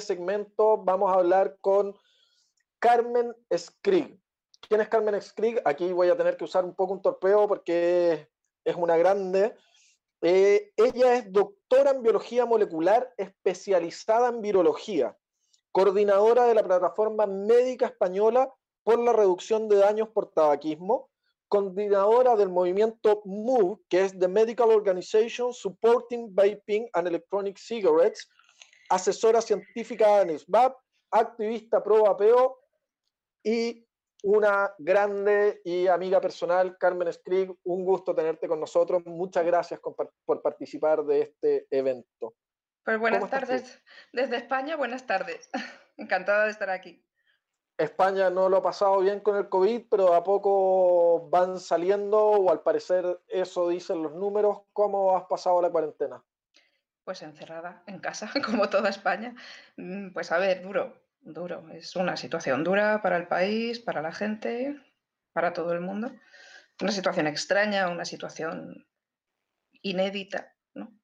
segmento vamos a hablar con Carmen Skrig. ¿Quién es Carmen Skrig? Aquí voy a tener que usar un poco un torpeo porque es una grande. Eh, ella es doctora en biología molecular especializada en virología, coordinadora de la plataforma médica española por la reducción de daños por tabaquismo, coordinadora del movimiento MOVE, que es The Medical Organization Supporting Vaping and Electronic Cigarettes, asesora científica de NSVAP, activista pro vapeo y una grande y amiga personal, Carmen Skrig. Un gusto tenerte con nosotros. Muchas gracias por participar de este evento. Pues buenas tardes desde España, buenas tardes. Encantada de estar aquí. España no lo ha pasado bien con el COVID, pero a poco van saliendo, o al parecer eso dicen los números. ¿Cómo has pasado la cuarentena? Pues encerrada en casa, como toda España. Mm, pues a ver, duro, duro. Es una situación dura para el país, para la gente, para todo el mundo. Una situación extraña, una situación inédita, ¿no?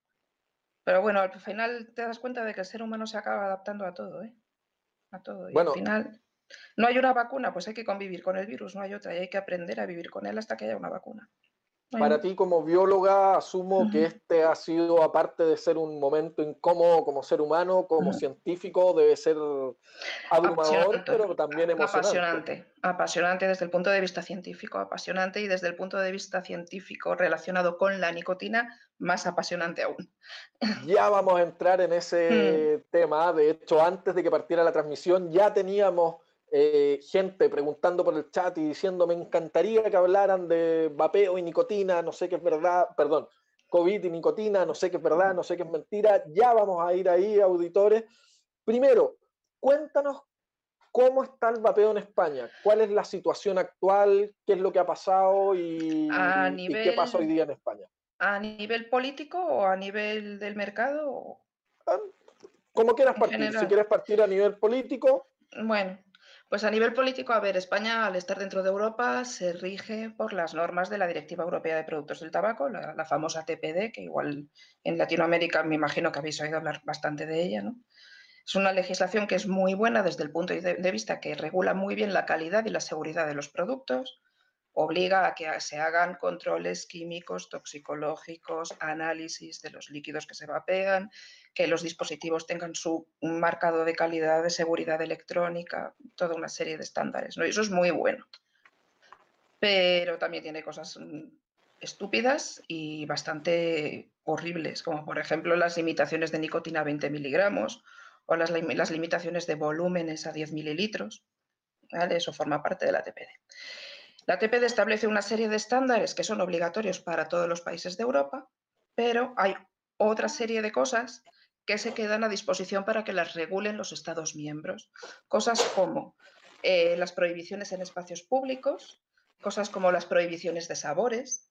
Pero bueno, al final te das cuenta de que el ser humano se acaba adaptando a todo, ¿eh? A todo. Y al final no hay una vacuna, pues hay que convivir con el virus, no hay otra, y hay que aprender a vivir con él hasta que haya una vacuna. Para ti como bióloga, asumo que este ha sido, aparte de ser un momento incómodo como ser humano, como científico, debe ser abrumador, pero también emocionante. Apasionante, apasionante desde el punto de vista científico, apasionante y desde el punto de vista científico relacionado con la nicotina, más apasionante aún. Ya vamos a entrar en ese mm. tema. De hecho, antes de que partiera la transmisión, ya teníamos eh, gente preguntando por el chat y diciendo me encantaría que hablaran de vapeo y nicotina, no sé qué es verdad, perdón, COVID y nicotina, no sé qué es verdad, no sé qué es mentira, ya vamos a ir ahí, auditores. Primero, cuéntanos cómo está el vapeo en España, cuál es la situación actual, qué es lo que ha pasado y, qué pasa hoy día en España. ¿A nivel político o a nivel del mercado? Ah, como quieras partir, si quieres partir a nivel político. Bueno, pues a nivel político, a ver, España al estar dentro de Europa se rige por las normas de la Directiva Europea de Productos del Tabaco, la, famosa TPD, que igual en Latinoamérica me imagino que habéis oído hablar bastante de ella, ¿no? Es una legislación que es muy buena desde el punto de vista que regula muy bien la calidad y la seguridad de los productos, obliga a que se hagan controles químicos, toxicológicos, análisis de los líquidos que se vapean, que los dispositivos tengan su marcado de calidad, de seguridad electrónica, toda una serie de estándares. ¿no? Y eso es muy bueno. Pero también tiene cosas mm, estúpidas y bastante horribles, como por ejemplo las limitaciones de nicotina a 20 miligramos o las, limitaciones de volúmenes a 10 mililitros. Eso forma parte de la TPD. La TPD establece una serie de estándares que son obligatorios para todos los países de Europa, pero hay otra serie de cosas que se quedan a disposición para que las regulen los Estados miembros. Cosas como eh, las prohibiciones en espacios públicos, cosas como las prohibiciones de sabores,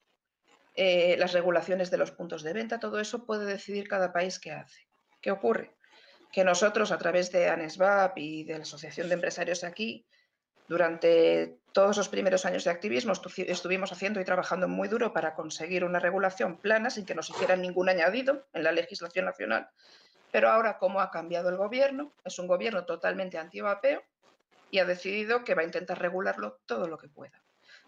eh, las regulaciones de los puntos de venta, todo eso puede decidir cada país qué hace. ¿Qué ocurre? Que nosotros, a través de ANESVAP y de la Asociación de Empresarios aquí, durante todos los primeros años de activismo estuvimos haciendo y trabajando muy duro para conseguir una regulación plana sin que nos hicieran ningún añadido en la legislación nacional. Pero ahora, como ha cambiado el gobierno, es un gobierno totalmente anti-vapeo y ha decidido que va a intentar regularlo todo lo que pueda.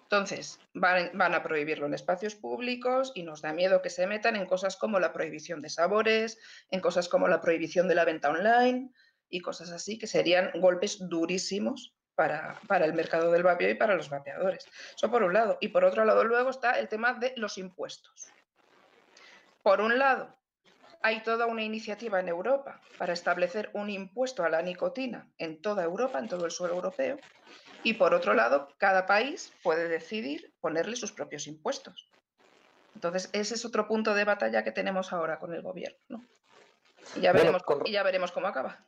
Entonces, van, van, a prohibirlo en espacios públicos y nos da miedo que se metan en cosas como la prohibición de sabores, en cosas como la prohibición de la venta online y cosas así, que serían golpes durísimos para, el mercado del vapeo y para los vapeadores. Eso por un lado. Y por otro lado, luego está el tema de los impuestos. Por un lado, hay toda una iniciativa en Europa para establecer un impuesto a la nicotina en toda Europa, en todo el suelo europeo. Y por otro lado, cada país puede decidir ponerle sus propios impuestos. Entonces, ese es otro punto de batalla que tenemos ahora con el gobierno. Y, ya veremos, y ya veremos cómo acaba.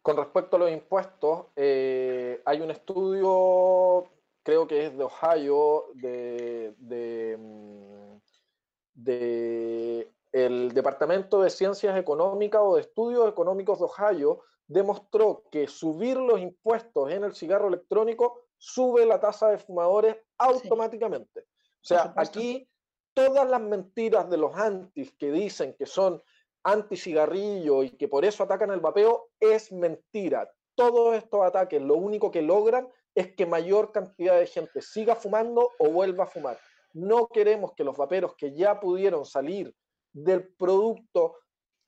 Con respecto a los impuestos, eh, hay un estudio, creo que es de Ohio, de, de, mm, el Departamento de Ciencias Económicas o de Estudios Económicos de Ohio, demostró que subir los impuestos en el cigarro electrónico sube la tasa de fumadores automáticamente. O sea, aquí todas las mentiras de los antis que dicen que son anti-cigarrillo y que por eso atacan el vapeo es mentira. Todos estos ataques lo único que logran es que mayor cantidad de gente siga fumando o vuelva a fumar. No queremos que los vaperos que ya pudieron salir del producto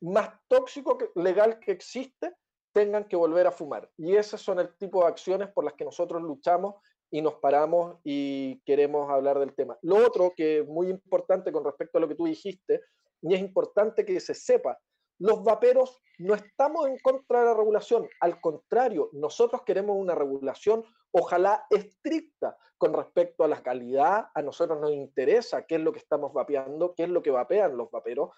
más tóxico legal que existe tengan que volver a fumar. Y esos son el tipo de acciones por las que nosotros luchamos y nos paramos y queremos hablar del tema. Lo otro que es muy importante con respecto a lo que tú dijiste, y es importante que se sepa, los vaperos no estamos en contra de la regulación, al contrario, nosotros queremos una regulación ojalá estricta con respecto a la calidad, a nosotros nos interesa qué es lo que estamos vapeando, qué es lo que vapean los vaperos,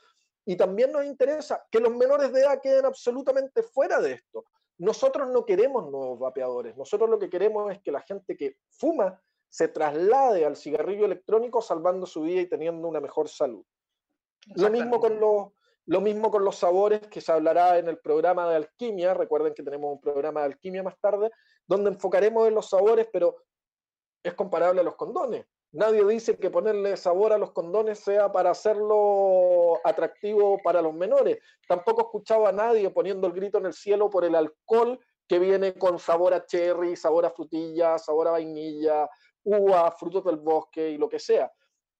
y también nos interesa que los menores de edad queden absolutamente fuera de esto. Nosotros no queremos nuevos vapeadores, nosotros lo que queremos es que la gente que fuma se traslade al cigarrillo electrónico salvando su vida y teniendo una mejor salud. Lo mismo con los lo mismo con los sabores, que se hablará en el programa de alquimia. Recuerden que tenemos un programa de alquimia más tarde, donde enfocaremos en los sabores, pero es comparable a los condones. Nadie dice que ponerle sabor a los condones sea para hacerlo atractivo para los menores. Tampoco he escuchado a nadie poniendo el grito en el cielo por el alcohol que viene con sabor a cherry, sabor a frutilla, sabor a vainilla, uva, frutos del bosque y lo que sea.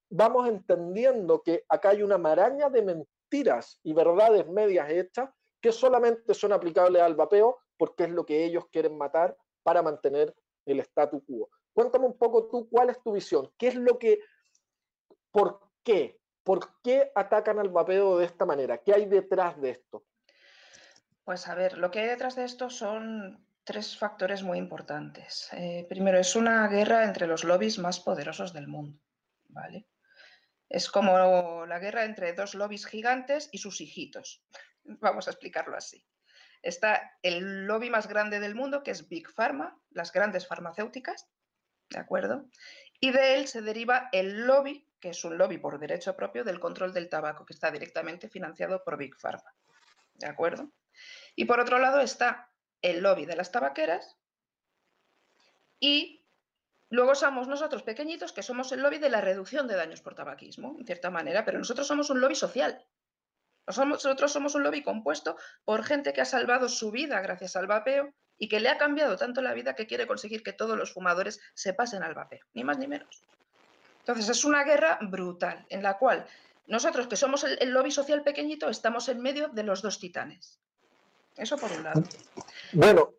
Vamos entendiendo que acá hay una maraña de mentiras y verdades medias hechas que solamente son aplicables al vapeo porque es lo que ellos quieren matar para mantener el statu quo. Cuéntame un poco tú cuál es tu visión, qué es lo que, por qué, por qué atacan al vapeo de esta manera, qué hay detrás de esto. Pues a ver, lo que hay detrás de esto son tres factores muy importantes. Eh, primero, es una guerra entre los lobbies más poderosos del mundo, ¿vale? Es como la guerra entre dos lobbies gigantes y sus hijitos. Vamos a explicarlo así. Está el lobby más grande del mundo, que es Big Pharma, las grandes farmacéuticas, ¿de acuerdo? Y de él se deriva el lobby, que es un lobby por derecho propio del control del tabaco, que está directamente financiado por Big Pharma, ¿de acuerdo? Y por otro lado está el lobby de las tabaqueras y Luego somos nosotros pequeñitos que somos el lobby de la reducción de daños por tabaquismo, en cierta manera, pero nosotros somos un lobby social. Nosotros somos un lobby compuesto por gente que ha salvado su vida gracias al vapeo y que le ha cambiado tanto la vida que quiere conseguir que todos los fumadores se pasen al vapeo, ni más ni menos. Entonces es una guerra brutal en la cual nosotros que somos el, el lobby social pequeñito estamos en medio de los dos titanes. Eso por un lado. Bueno,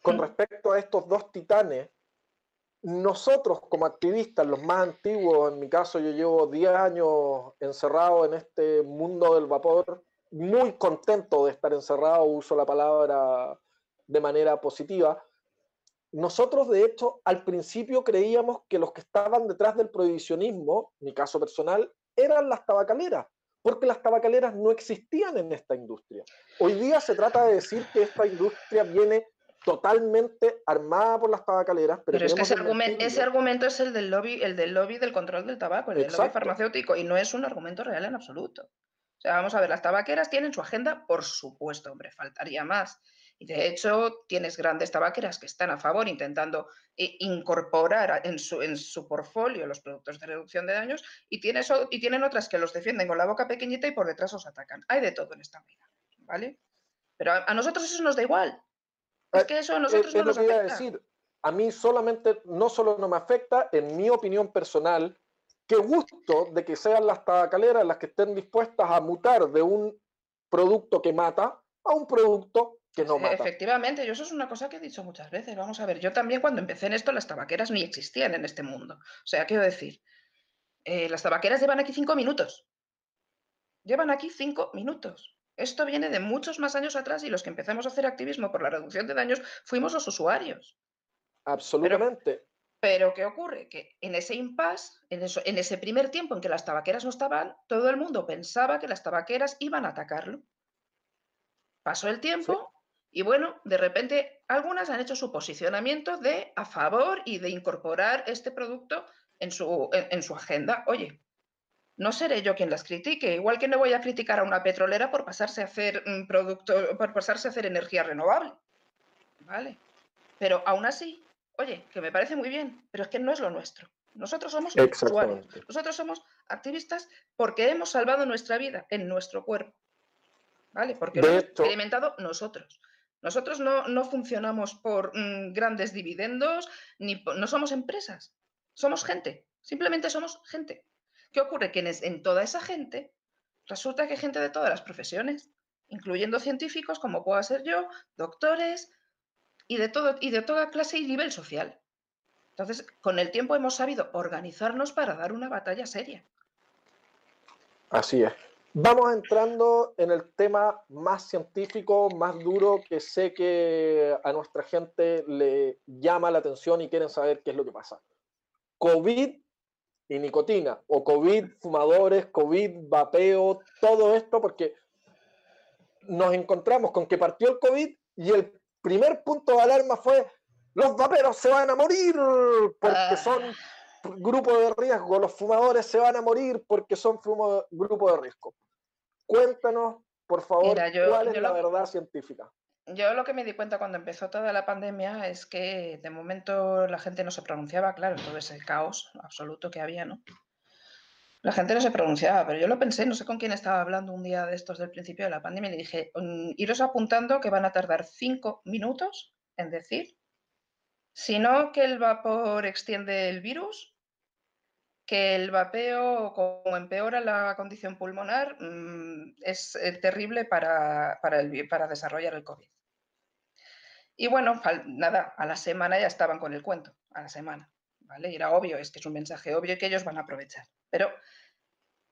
con mm. respecto a estos dos titanes, nosotros como activistas, los más antiguos, en mi caso yo llevo 10 años encerrado en este mundo del vapor, muy contento de estar encerrado, uso la palabra de manera positiva. Nosotros, de hecho, al principio creíamos que los que estaban detrás del prohibicionismo, mi caso personal, eran las tabacaleras, porque las tabacaleras no existían en esta industria. Hoy día se trata de decir que esta industria viene totalmente armada por las tabacaleras. Pero, es que ese, argumento es el del lobby, el del lobby del control del tabaco, el del lobby farmacéutico, y no es un argumento real en absoluto. O sea, vamos a ver, las tabaqueras tienen su agenda, por supuesto, hombre, faltaría más. Y de hecho, tienes grandes tabaqueras que están a favor intentando eh, incorporar en su, en su portfolio los productos de reducción de daños y, tienes, y tienen otras que los defienden con la boca pequeñita y por detrás os atacan. Hay de todo en esta vida, ¿vale? Pero a nosotros eso nos da igual. Es que eso a nosotros no nos afecta. decir. A mí solamente, no solo no me afecta, en mi opinión personal, qué gusto de que sean las tabacaleras las que estén dispuestas a mutar de un producto que mata a un producto que no mata. Efectivamente, yo eso es una cosa que he dicho muchas veces. Vamos a ver, yo también cuando empecé en esto, las tabaqueras ni existían en este mundo. O sea, quiero decir, eh, las tabaqueras llevan aquí cinco minutos. Llevan aquí cinco minutos. Esto viene de muchos más años atrás y los que empezamos a hacer activismo por la reducción de daños fuimos los usuarios. Absolutamente. Pero, ¿qué ocurre? Que en ese impasse, en, en ese primer tiempo en que las tabaqueras no estaban, todo el mundo pensaba que las tabaqueras iban a atacarlo. Pasó el tiempo y bueno, de repente algunas han hecho su posicionamiento de a favor y de incorporar este producto en su, en su agenda. Oye, no seré yo quien las critique, igual que no voy a criticar a una petrolera por pasarse a hacer un producto, por pasarse a hacer energía renovable. ¿Vale? Pero aún así, oye, que me parece muy bien, pero es que no es lo nuestro. Nosotros somos usuarios. Nosotros somos activistas porque hemos salvado nuestra vida en nuestro cuerpo. ¿vale? Porque lo hemos experimentado nosotros. Nosotros no, funcionamos por mm, grandes dividendos, ni no somos empresas, somos gente, simplemente somos gente. ¿Qué ocurre? Que en, toda esa gente resulta que hay gente de todas las profesiones, incluyendo científicos como pueda ser yo, doctores y de, todo, y de toda clase y nivel social. Entonces, con el tiempo hemos sabido organizarnos para dar una batalla seria. Así es. Vamos entrando en el tema más científico, más duro, que sé que a nuestra gente le llama la atención y quieren saber qué es lo que pasa. COVID y nicotina, o COVID fumadores, COVID vapeo, todo esto, porque nos encontramos con que partió el COVID y el primer punto de alarma fue los vaperos se van a morir porque ah. son grupo de riesgo, los fumadores se van a morir porque son grupo de riesgo. Cuéntanos, por favor, cuál es la verdad científica. Yo lo que me di cuenta cuando empezó toda la pandemia es que de momento la gente no se pronunciaba, claro, todo ese caos absoluto que había, ¿no? La gente no se pronunciaba, pero yo lo pensé, no sé con quién estaba hablando un día de estos del principio de la pandemia y le dije, mm, iros apuntando que van a tardar cinco minutos en decir, si no que el vapor extiende el virus, que el vapeo, como empeora la condición pulmonar, mm, es eh, terrible para, para desarrollar el COVID. Y bueno, nada, a la semana ya estaban con el cuento, a la semana, ¿vale? Y era obvio, es que es un mensaje obvio que ellos van a aprovechar. Pero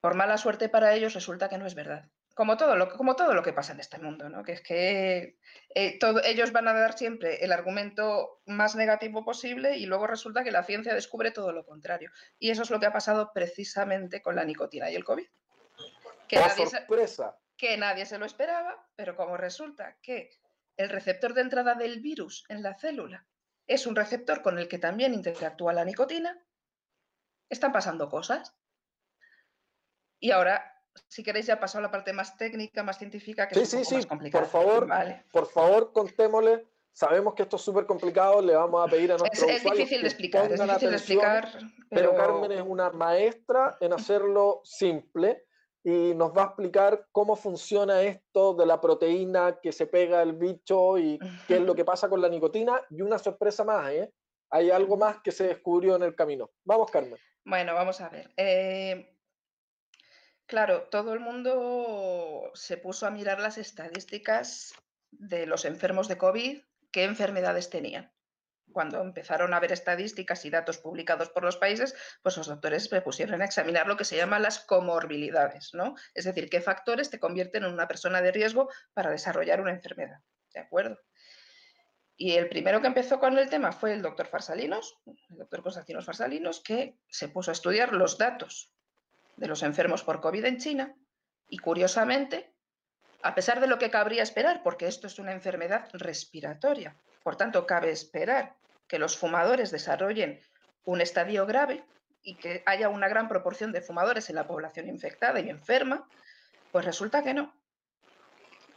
por mala suerte para ellos resulta que no es verdad como todo, lo, como todo lo que pasa en este mundo, ¿no? que es que eh, ellos van a dar siempre el argumento más negativo posible y luego resulta que la ciencia descubre todo lo contrario. Y eso es lo que ha pasado precisamente con la nicotina y el COVID. Que, nadie se, que nadie se lo esperaba, pero como resulta que el receptor de entrada del virus en la célula es un receptor con el que también interactúa la nicotina, están pasando cosas. Y ahora si queréis ya pasar a la parte más técnica, más científica, que es un poco más complicada. Por favor, por favor, contémosle. Sabemos que esto es súper complicado, le vamos a pedir a nuestros es, es difícil de explicar, es difícil de explicar. Pero... Carmen es una maestra en hacerlo simple y nos va a explicar cómo funciona esto de la proteína que se pega al bicho y qué es lo que pasa con la nicotina. Y una sorpresa más, ¿eh? Hay algo más que se descubrió en el camino. Vamos, Carmen. Bueno, vamos a ver. Eh, Claro, todo el mundo se puso a mirar las estadísticas de los enfermos de COVID, qué enfermedades tenían. Cuando empezaron a ver estadísticas y datos publicados por los países, pues los doctores se pusieron a examinar lo que se llama las comorbilidades, ¿no? Es decir, qué factores te convierten en una persona de riesgo para desarrollar una enfermedad. ¿De acuerdo? Y el primero que empezó con el tema fue el doctor Farsalinos, el doctor Constantinos Farsalinos, que se puso a estudiar los datos de los enfermos por COVID en China y curiosamente, a pesar de lo que cabría esperar, porque esto es una enfermedad respiratoria, por tanto cabe esperar que los fumadores desarrollen un estadio grave y que haya una gran proporción de fumadores en la población infectada y enferma, pues resulta que no.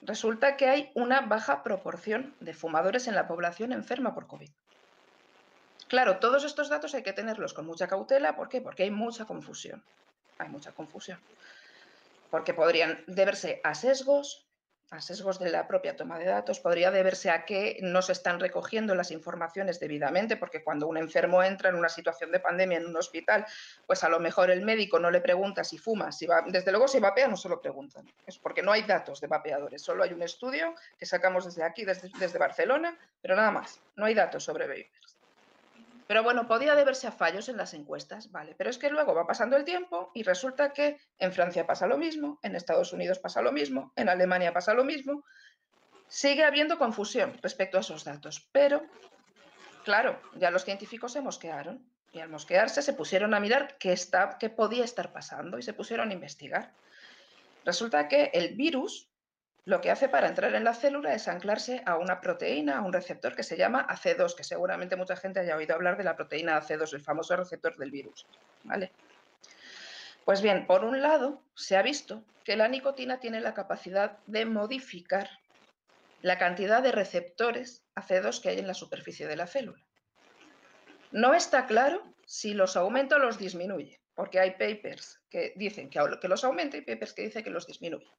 Resulta que hay una baja proporción de fumadores en la población enferma por COVID. Claro, todos estos datos hay que tenerlos con mucha cautela. ¿Por qué? Porque hay mucha confusión hay mucha confusión. Porque podrían deberse a sesgos, a sesgos de la propia toma de datos, podría deberse a que no se están recogiendo las informaciones debidamente, porque cuando un enfermo entra en una situación de pandemia en un hospital, pues a lo mejor el médico no le pregunta si fuma, si va, desde luego si vapea no se lo preguntan, es porque no hay datos de vapeadores, solo hay un estudio que sacamos desde aquí, desde, Barcelona, pero nada más, no hay datos sobre vapers. Pero bueno, podía deberse a fallos en las encuestas, vale. Pero es que luego va pasando el tiempo y resulta que en Francia pasa lo mismo, en Estados Unidos pasa lo mismo, en Alemania pasa lo mismo. Sigue habiendo confusión respecto a esos datos, pero claro, ya los científicos se mosquearon y al mosquearse se pusieron a mirar qué, está, qué podía estar pasando y se pusieron a investigar. Resulta que el virus lo que hace para entrar en la célula es anclarse a una proteína, a un receptor que se llama AC2, que seguramente mucha gente haya oído hablar de la proteína AC2, el famoso receptor del virus. ¿vale? Pues bien, por un lado, se ha visto que la nicotina tiene la capacidad de modificar la cantidad de receptores AC2 que hay en la superficie de la célula. No está claro si los aumenta o los disminuye, porque hay papers que dicen que los aumenta y papers que dicen que los disminuye.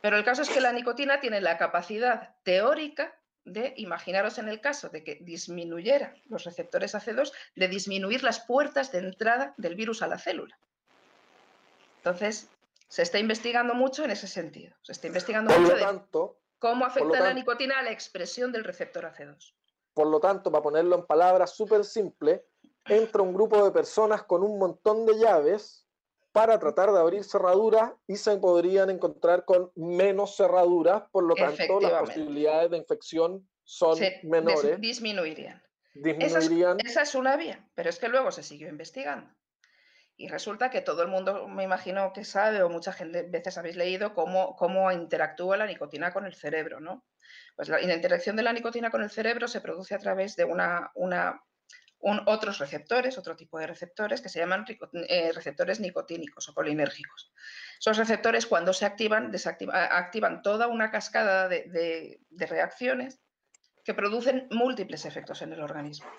Pero el caso es que la nicotina tiene la capacidad teórica de, imaginaros en el caso de que disminuyera los receptores AC2, de disminuir las puertas de entrada del virus a la célula. Entonces, se está investigando mucho en ese sentido. Se está investigando mucho de cómo afecta la nicotina a la expresión del receptor AC2. Por lo tanto, para ponerlo en palabras súper simples, entra un grupo de personas con un montón de llaves para tratar de abrir cerraduras y se podrían encontrar con menos cerraduras, por lo tanto las posibilidades de infección son menores. disminuirían. Disminuirían. Esa es, una vía, pero es que luego se siguió investigando. Y resulta que todo el mundo, me imagino que sabe, o muchas gente, veces habéis leído cómo, cómo interactúa la nicotina con el cerebro, ¿no? Pues la, la, interacción de la nicotina con el cerebro se produce a través de una, una otros receptores, otro tipo de receptores que se llaman eh, receptores nicotínicos o colinérgicos. Esos receptores cuando se activan, activan toda una cascada de, reacciones que producen múltiples efectos en el organismo.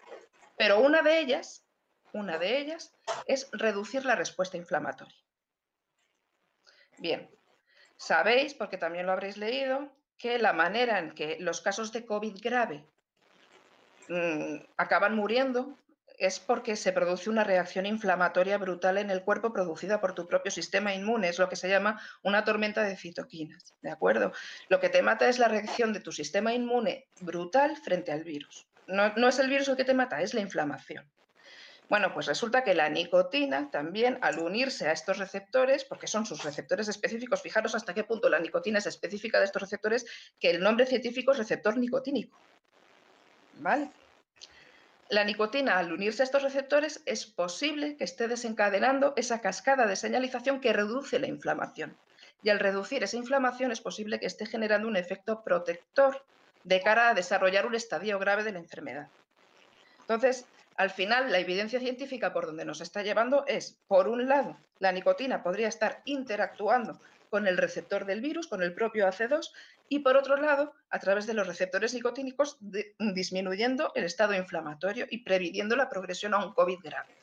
Pero una de ellas, una de ellas es reducir la respuesta inflamatoria. Bien, sabéis, porque también lo habréis leído, que la manera en que los casos de COVID grave acaban muriendo es porque se produce una reacción inflamatoria brutal en el cuerpo producida por tu propio sistema inmune, es lo que se llama una tormenta de citoquinas, ¿de acuerdo? Lo que te mata es la reacción de tu sistema inmune brutal frente al virus. No, no es el virus el que te mata, es la inflamación. Bueno, pues resulta que la nicotina también, al unirse a estos receptores, porque son sus receptores específicos, fijaros hasta qué punto la nicotina es específica de estos receptores, que el nombre científico es receptor nicotínico. La nicotina, al unirse a estos receptores, es posible que esté desencadenando esa cascada de señalización que reduce la inflamación. Y al reducir esa inflamación es posible que esté generando un efecto protector de cara a desarrollar un estadio grave de la enfermedad. Entonces, al final, la evidencia científica por donde nos está llevando es, por un lado, la nicotina podría estar interactuando con el receptor del virus, con el propio AC2, y por otro lado, a través de los receptores nicotínicos, disminuyendo el estado inflamatorio y previniendo la progresión a un COVID grave.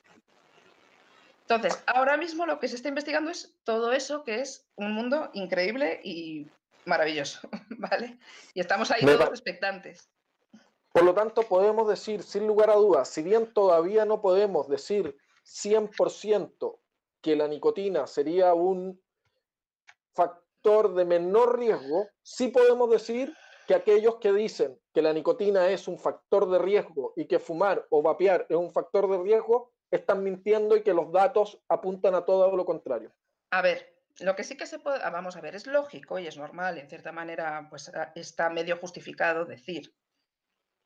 Entonces, ahora mismo lo que se está investigando es todo eso, que es un mundo increíble y maravilloso, ¿vale? Y estamos ahí todos expectantes. Por lo tanto, podemos decir, sin lugar a dudas, si bien todavía no podemos decir 100% que la nicotina sería un factor de menor riesgo, sí podemos decir que aquellos que dicen que la nicotina es un factor de riesgo y que fumar o vapear es un factor de riesgo, están mintiendo y que los datos apuntan a todo lo contrario. A ver, lo que sí que se puede, ah, vamos a ver, es lógico y es normal, en cierta manera, pues ah, está medio justificado decir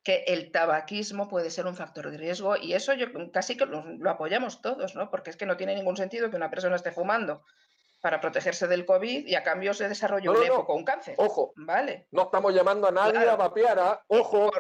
que el tabaquismo puede ser un factor de riesgo y eso yo casi que lo, lo apoyamos todos, ¿no? Porque es que no tiene ningún sentido que una persona esté fumando para protegerse del COVID y a cambio se desarrolló un época, un cáncer. Ojo, ¿vale? No estamos llamando a nadie a vapear. ¿ah? Ojo,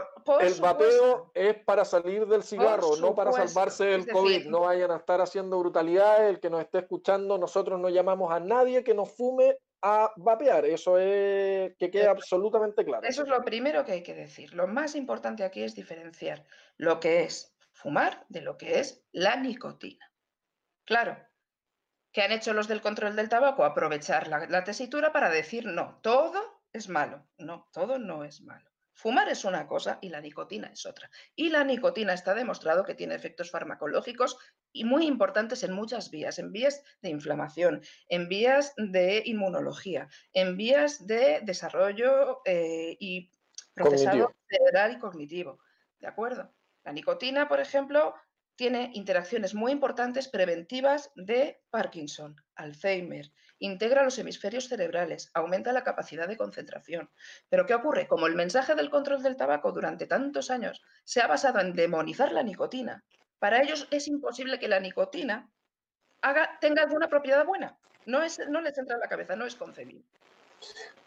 el vapeo es para salir del cigarro, no para salvarse del COVID. no vayan a estar haciendo brutalidades. El que nos esté escuchando, nosotros no llamamos a nadie que nos fume a vapear. Eso es que quede absolutamente claro. Eso es lo primero que hay que decir. Lo más importante aquí es diferenciar lo que es fumar de lo que es la nicotina. Claro, ¿Qué han hecho los del control del tabaco? Aprovechar la, tesitura para decir no, todo es malo. No, todo no es malo. Fumar es una cosa y la nicotina es otra. Y la nicotina está demostrado que tiene efectos farmacológicos y muy importantes en muchas vías, en vías de inflamación, en vías de inmunología, en vías de desarrollo eh, y procesado cerebral y cognitivo. ¿De acuerdo? La nicotina, por ejemplo, tiene interacciones muy importantes preventivas de Parkinson, Alzheimer, integra los hemisferios cerebrales, aumenta la capacidad de concentración. Pero ¿qué ocurre? Como el mensaje del control del tabaco durante tantos años se ha basado en demonizar la nicotina, para ellos es imposible que la nicotina tenga alguna propiedad buena. No les entra en la cabeza, no es concebible.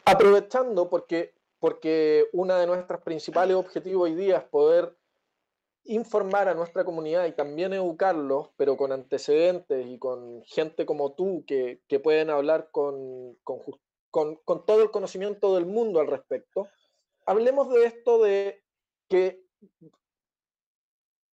Aprovechando, porque, porque uno de nuestros principales objetivos hoy día es poder informar a nuestra comunidad y también educarlos, pero con antecedentes y con gente como tú que, pueden hablar con, con, todo el conocimiento del mundo al respecto, hablemos de esto de que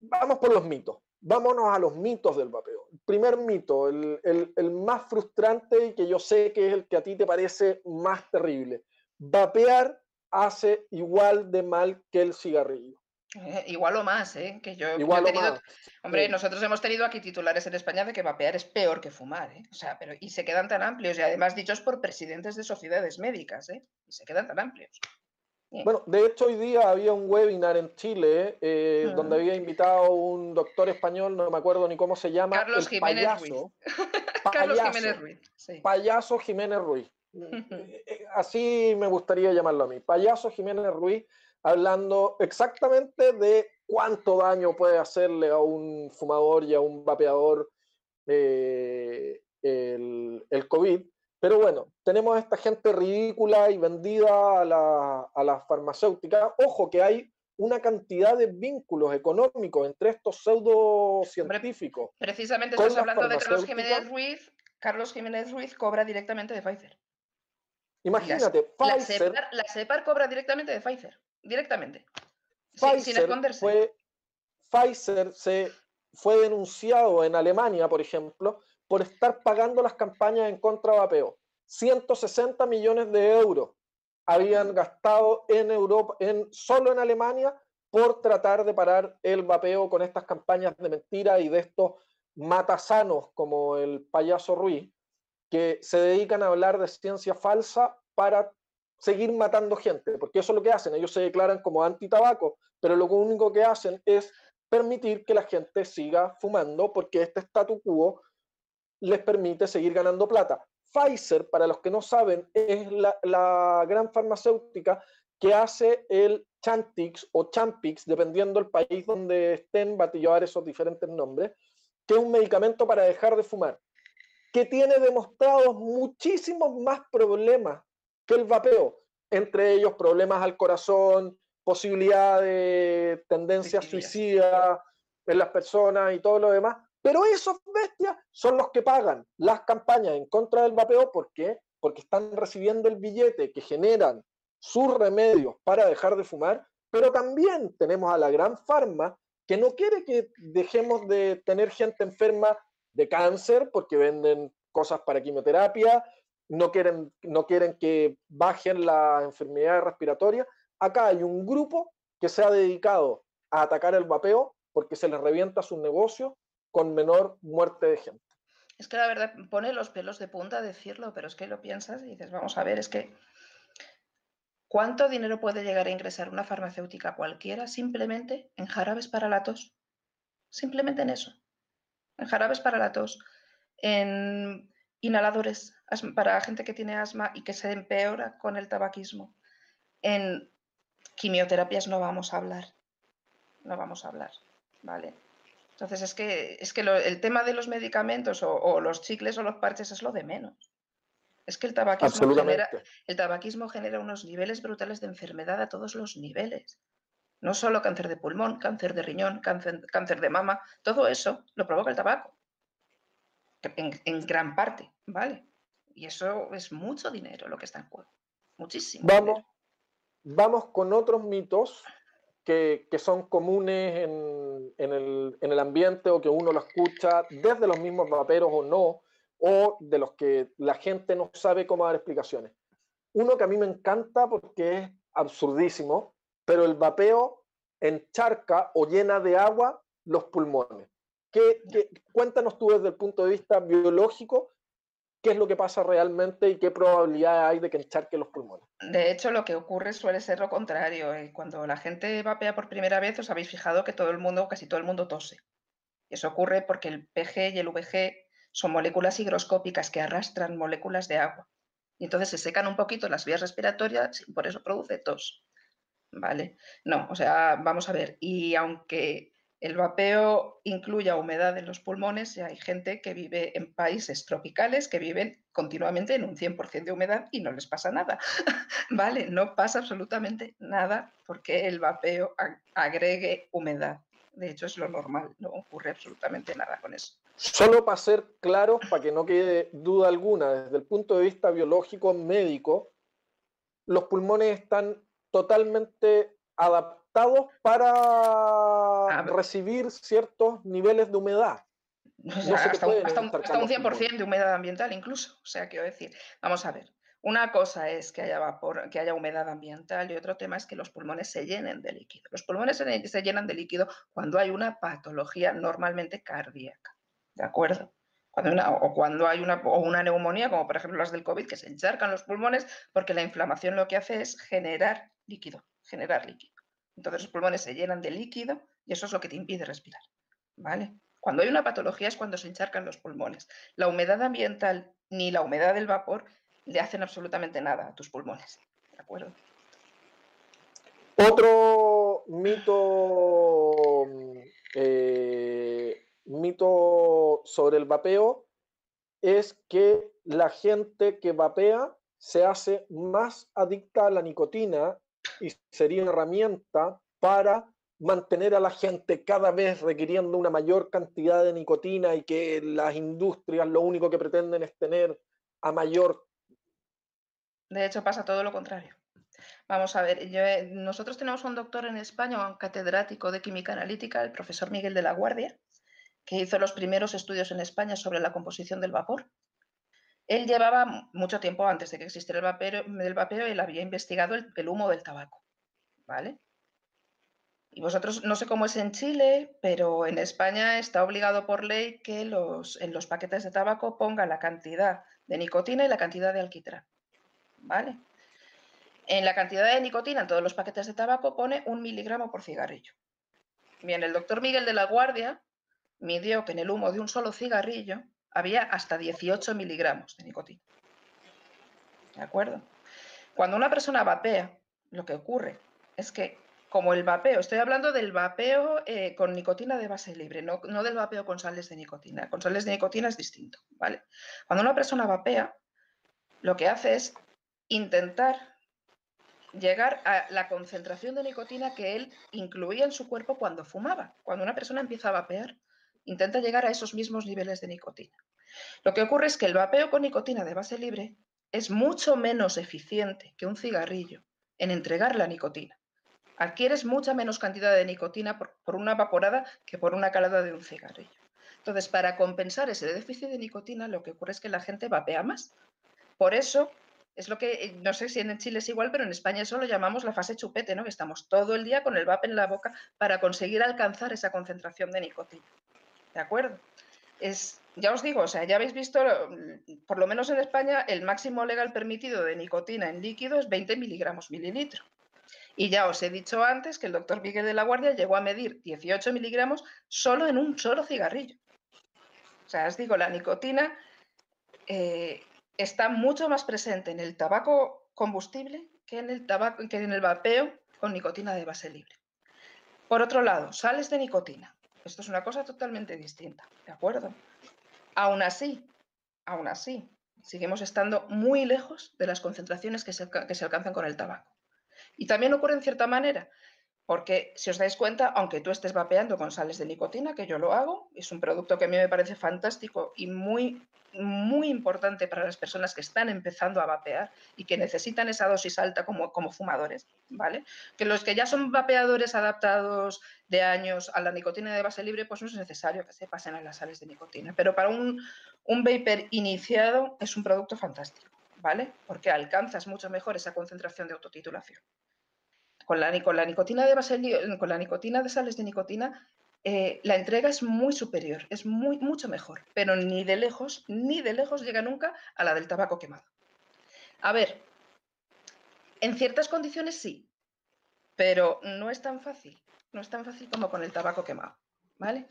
vamos por los mitos, vámonos a los mitos del vapeo. primer mito, el, el, más frustrante y que yo sé que es el que a ti te parece más terrible. Vapear hace igual de mal que el cigarrillo. Eh, igual o más, ¿eh? Que yo, igual he tenido... Hombre, nosotros hemos tenido aquí titulares en España de que vapear es peor que fumar, ¿eh? O sea, pero y se quedan tan amplios y además dichos por presidentes de sociedades médicas, ¿eh? Y se quedan tan amplios. Bueno, de hecho hoy día había un webinar en Chile eh, donde había invitado un doctor español, no me acuerdo ni cómo se llama. Carlos Jiménez Ruiz. Carlos Jiménez Ruiz. Payaso Jiménez Ruiz. Eh, así me gustaría llamarlo a mí. Payaso Jiménez Ruiz hablando exactamente de cuánto daño puede hacerle a un fumador y a un vapeador el, el COVID pero bueno, tenemos a esta gente ridícula y vendida a la, a la farmacéutica. Ojo que hay una cantidad de vínculos económicos entre estos pseudocientíficos. Precisamente estás hablando de Carlos Jiménez Ruiz. Carlos Jiménez Ruiz cobra directamente de Pfizer. Imagínate, Pfizer. La CEPAR, cobra directamente de Pfizer. Directamente. Pfizer sin esconderse. Fue, Pfizer se fue denunciado en Alemania, por ejemplo, por estar pagando las campañas en contra de vapeo. 160 millones de euros habían gastado en Europa, en, solo en Alemania, por tratar de parar el vapeo con estas campañas de mentira y de estos matasanos como el payaso Ruiz, que se dedican a hablar de ciencia falsa para seguir matando gente, porque eso es lo que hacen, ellos se declaran como anti-tabaco, pero lo único que hacen es permitir que la gente siga fumando, porque este statu quo les permite seguir ganando plata. Pfizer, para los que no saben, es la, gran farmacéutica que hace el Chantix o Champix, dependiendo del país donde estén, llevar esos diferentes nombres, que es un medicamento para dejar de fumar, que tiene demostrados muchísimos más problemas que el vapeo, entre ellos problemas al corazón, posibilidad de tendencia suicida en las personas y todo lo demás, pero esos bestias son los que pagan las campañas en contra del vapeo. ¿Por qué? Porque están recibiendo el billete que generan sus remedios para dejar de fumar, pero también tenemos a la gran farma que no quiere que dejemos de tener gente enferma de cáncer porque venden cosas para quimioterapia, no quieren, no quieren que bajen las enfermedades respiratorias. Acá hay un grupo que se ha dedicado a atacar el vapeo porque se les revienta su negocio con menor muerte de gente. Es que la verdad pone los pelos de punta decirlo, pero es que lo piensas y dices, vamos a ver, es que ¿cuánto dinero puede llegar a ingresar una farmacéutica cualquiera simplemente en jarabes para la tos? Simplemente en eso. En jarabes para la tos, en inhaladores para gente que tiene asma y que se empeora con el tabaquismo. En quimioterapias no vamos a hablar. No vamos a hablar, ¿vale? Entonces, es que, es que el tema de los medicamentos o, los chicles o los parches es lo de menos. Es que el tabaquismo, genera, el tabaquismo genera unos niveles brutales de enfermedad a todos los niveles. No solo cáncer de pulmón, cáncer de riñón, cáncer, cáncer de mama, todo eso lo provoca el tabaco. En, gran parte, ¿vale? Y eso es mucho dinero lo que está en juego. Muchísimo. Vamos, vamos con otros mitos que, son comunes en, el, ambiente o que uno lo escucha desde los mismos vaperos o no, o de los que la gente no sabe cómo dar explicaciones. Uno que a mí me encanta porque es absurdísimo, pero el vapeo encharca o llena de agua los pulmones. ¿Qué, cuéntanos tú desde el punto de vista biológico qué es lo que pasa realmente y qué probabilidad hay de que encharque los pulmones. De hecho, lo que ocurre suele ser lo contrario. Eh, cuando la gente vapea por primera vez, os habéis fijado que todo el mundo, casi todo el mundo tose. eso ocurre porque el PG y el VG son moléculas higroscópicas que arrastran moléculas de agua. Y entonces se secan un poquito las vías respiratorias y por eso produce tos. ¿Vale? No, o sea, vamos a ver. Y aunque el vapeo incluye humedad en los pulmones y hay gente que vive en países tropicales que viven continuamente en un 100% de humedad y no les pasa nada. ¿Vale? No pasa absolutamente nada porque el vapeo agregue humedad. De hecho, es lo normal, no ocurre absolutamente nada con eso. Solo para ser claro, para que no quede duda alguna, desde el punto de vista biológico médico, los pulmones están totalmente adaptados para recibir ciertos niveles de humedad. hasta, un, 100% de humedad ambiental incluso. O sea, quiero decir, vamos a ver, una cosa es que haya vapor, que haya humedad ambiental y otro tema es que los pulmones se llenen de líquido. Los pulmones se, llenan de líquido cuando hay una patología normalmente cardíaca, ¿de acuerdo? Cuando o cuando hay una, o una neumonía, como por ejemplo las del COVID, que se encharcan los pulmones porque la inflamación lo que hace es generar líquido, generar líquido. Entonces los pulmones se llenan de líquido y eso es lo que te impide respirar, ¿vale? Cuando hay una patología es cuando se encharcan los pulmones. La humedad ambiental ni la humedad del vapor le hacen absolutamente nada a tus pulmones. ¿De acuerdo? Otro mito, eh, mito sobre el vapeo es que la gente que vapea se hace más adicta a la nicotina y sería una herramienta para mantener a la gente cada vez requiriendo una mayor cantidad de nicotina y que las industrias lo único que pretenden es tener a mayor... De hecho, pasa todo lo contrario. Vamos a ver, eh, nosotros tenemos un doctor en España, un catedrático de química analítica, el profesor Miguel de la Guardia, que hizo los primeros estudios en España sobre la composición del vapor. Él llevaba mucho tiempo antes de que existiera el vapeo, del vapeo, él había investigado el, el humo del tabaco, ¿vale? Y vosotros, no sé cómo es en Chile, pero en España está obligado por ley que los, en los paquetes de tabaco ponga la cantidad de nicotina y la cantidad de alquitrán. ¿Vale? En la cantidad de nicotina en todos los paquetes de tabaco pone un miligramo por cigarrillo. Bien, el doctor Miguel de la Guardia midió que en el humo de un solo cigarrillo había hasta 18 miligramos de nicotina. ¿De acuerdo? Cuando una persona vapea, lo que ocurre es que como el vapeo. Estoy hablando del vapeo eh, con nicotina de base libre, no, del vapeo con sales de nicotina. Con sales de nicotina es distinto, ¿vale? Cuando una persona vapea, lo que hace es intentar llegar a la concentración de nicotina que él incluía en su cuerpo cuando fumaba. Cuando una persona empieza a vapear, intenta llegar a esos mismos niveles de nicotina. Lo que ocurre es que el vapeo con nicotina de base libre es mucho menos eficiente que un cigarrillo en entregar la nicotina adquieres mucha menos cantidad de nicotina por, una vaporada que por una calada de un cigarrillo. Entonces, para compensar ese déficit de nicotina, lo que ocurre es que la gente vapea más. Por eso, es lo que, eh, no sé si en Chile es igual, pero en España eso lo llamamos la fase chupete, ¿no? Que estamos todo el día con el vape en la boca para conseguir alcanzar esa concentración de nicotina. ¿De acuerdo? Es, ya os digo, o sea, ya habéis visto, por lo menos en España, el máximo legal permitido de nicotina en líquido es 20 miligramos mililitro. Y ya os he dicho antes que el doctor Miguel de la Guardia llegó a medir 18 miligramos solo en un solo cigarrillo. O sea, os digo, la nicotina eh, está mucho más presente en el tabaco combustible que en el, tabaco, que en el vapeo con nicotina de base libre. Por otro lado, sales de nicotina. Esto es una cosa totalmente distinta, ¿de acuerdo? Aún así, aún así, seguimos estando muy lejos de las concentraciones que se alcanzan con el tabaco. Y también ocurre en cierta manera, porque si os dais cuenta, aunque tú estés vapeando con sales de nicotina, que yo lo hago, es un producto que a mí me parece fantástico y muy, muy importante para las personas que están empezando a vapear y que necesitan esa dosis alta como, como fumadores, ¿vale? Que los que ya son vapeadores adaptados de años a la nicotina de base libre, pues no es necesario que se pasen a las sales de nicotina. Pero para un, un vapor iniciado es un producto fantástico. ¿vale? Porque alcanzas mucho mejor esa concentración de autotitulación. Con la, con la nicotina de base, con la nicotina de sales de nicotina, eh, la entrega es muy superior, es muy, mucho mejor, pero ni de lejos, ni de lejos llega nunca a la del tabaco quemado. A ver, en ciertas condiciones sí, pero no es tan fácil, no es tan fácil como con el tabaco quemado, ¿vale?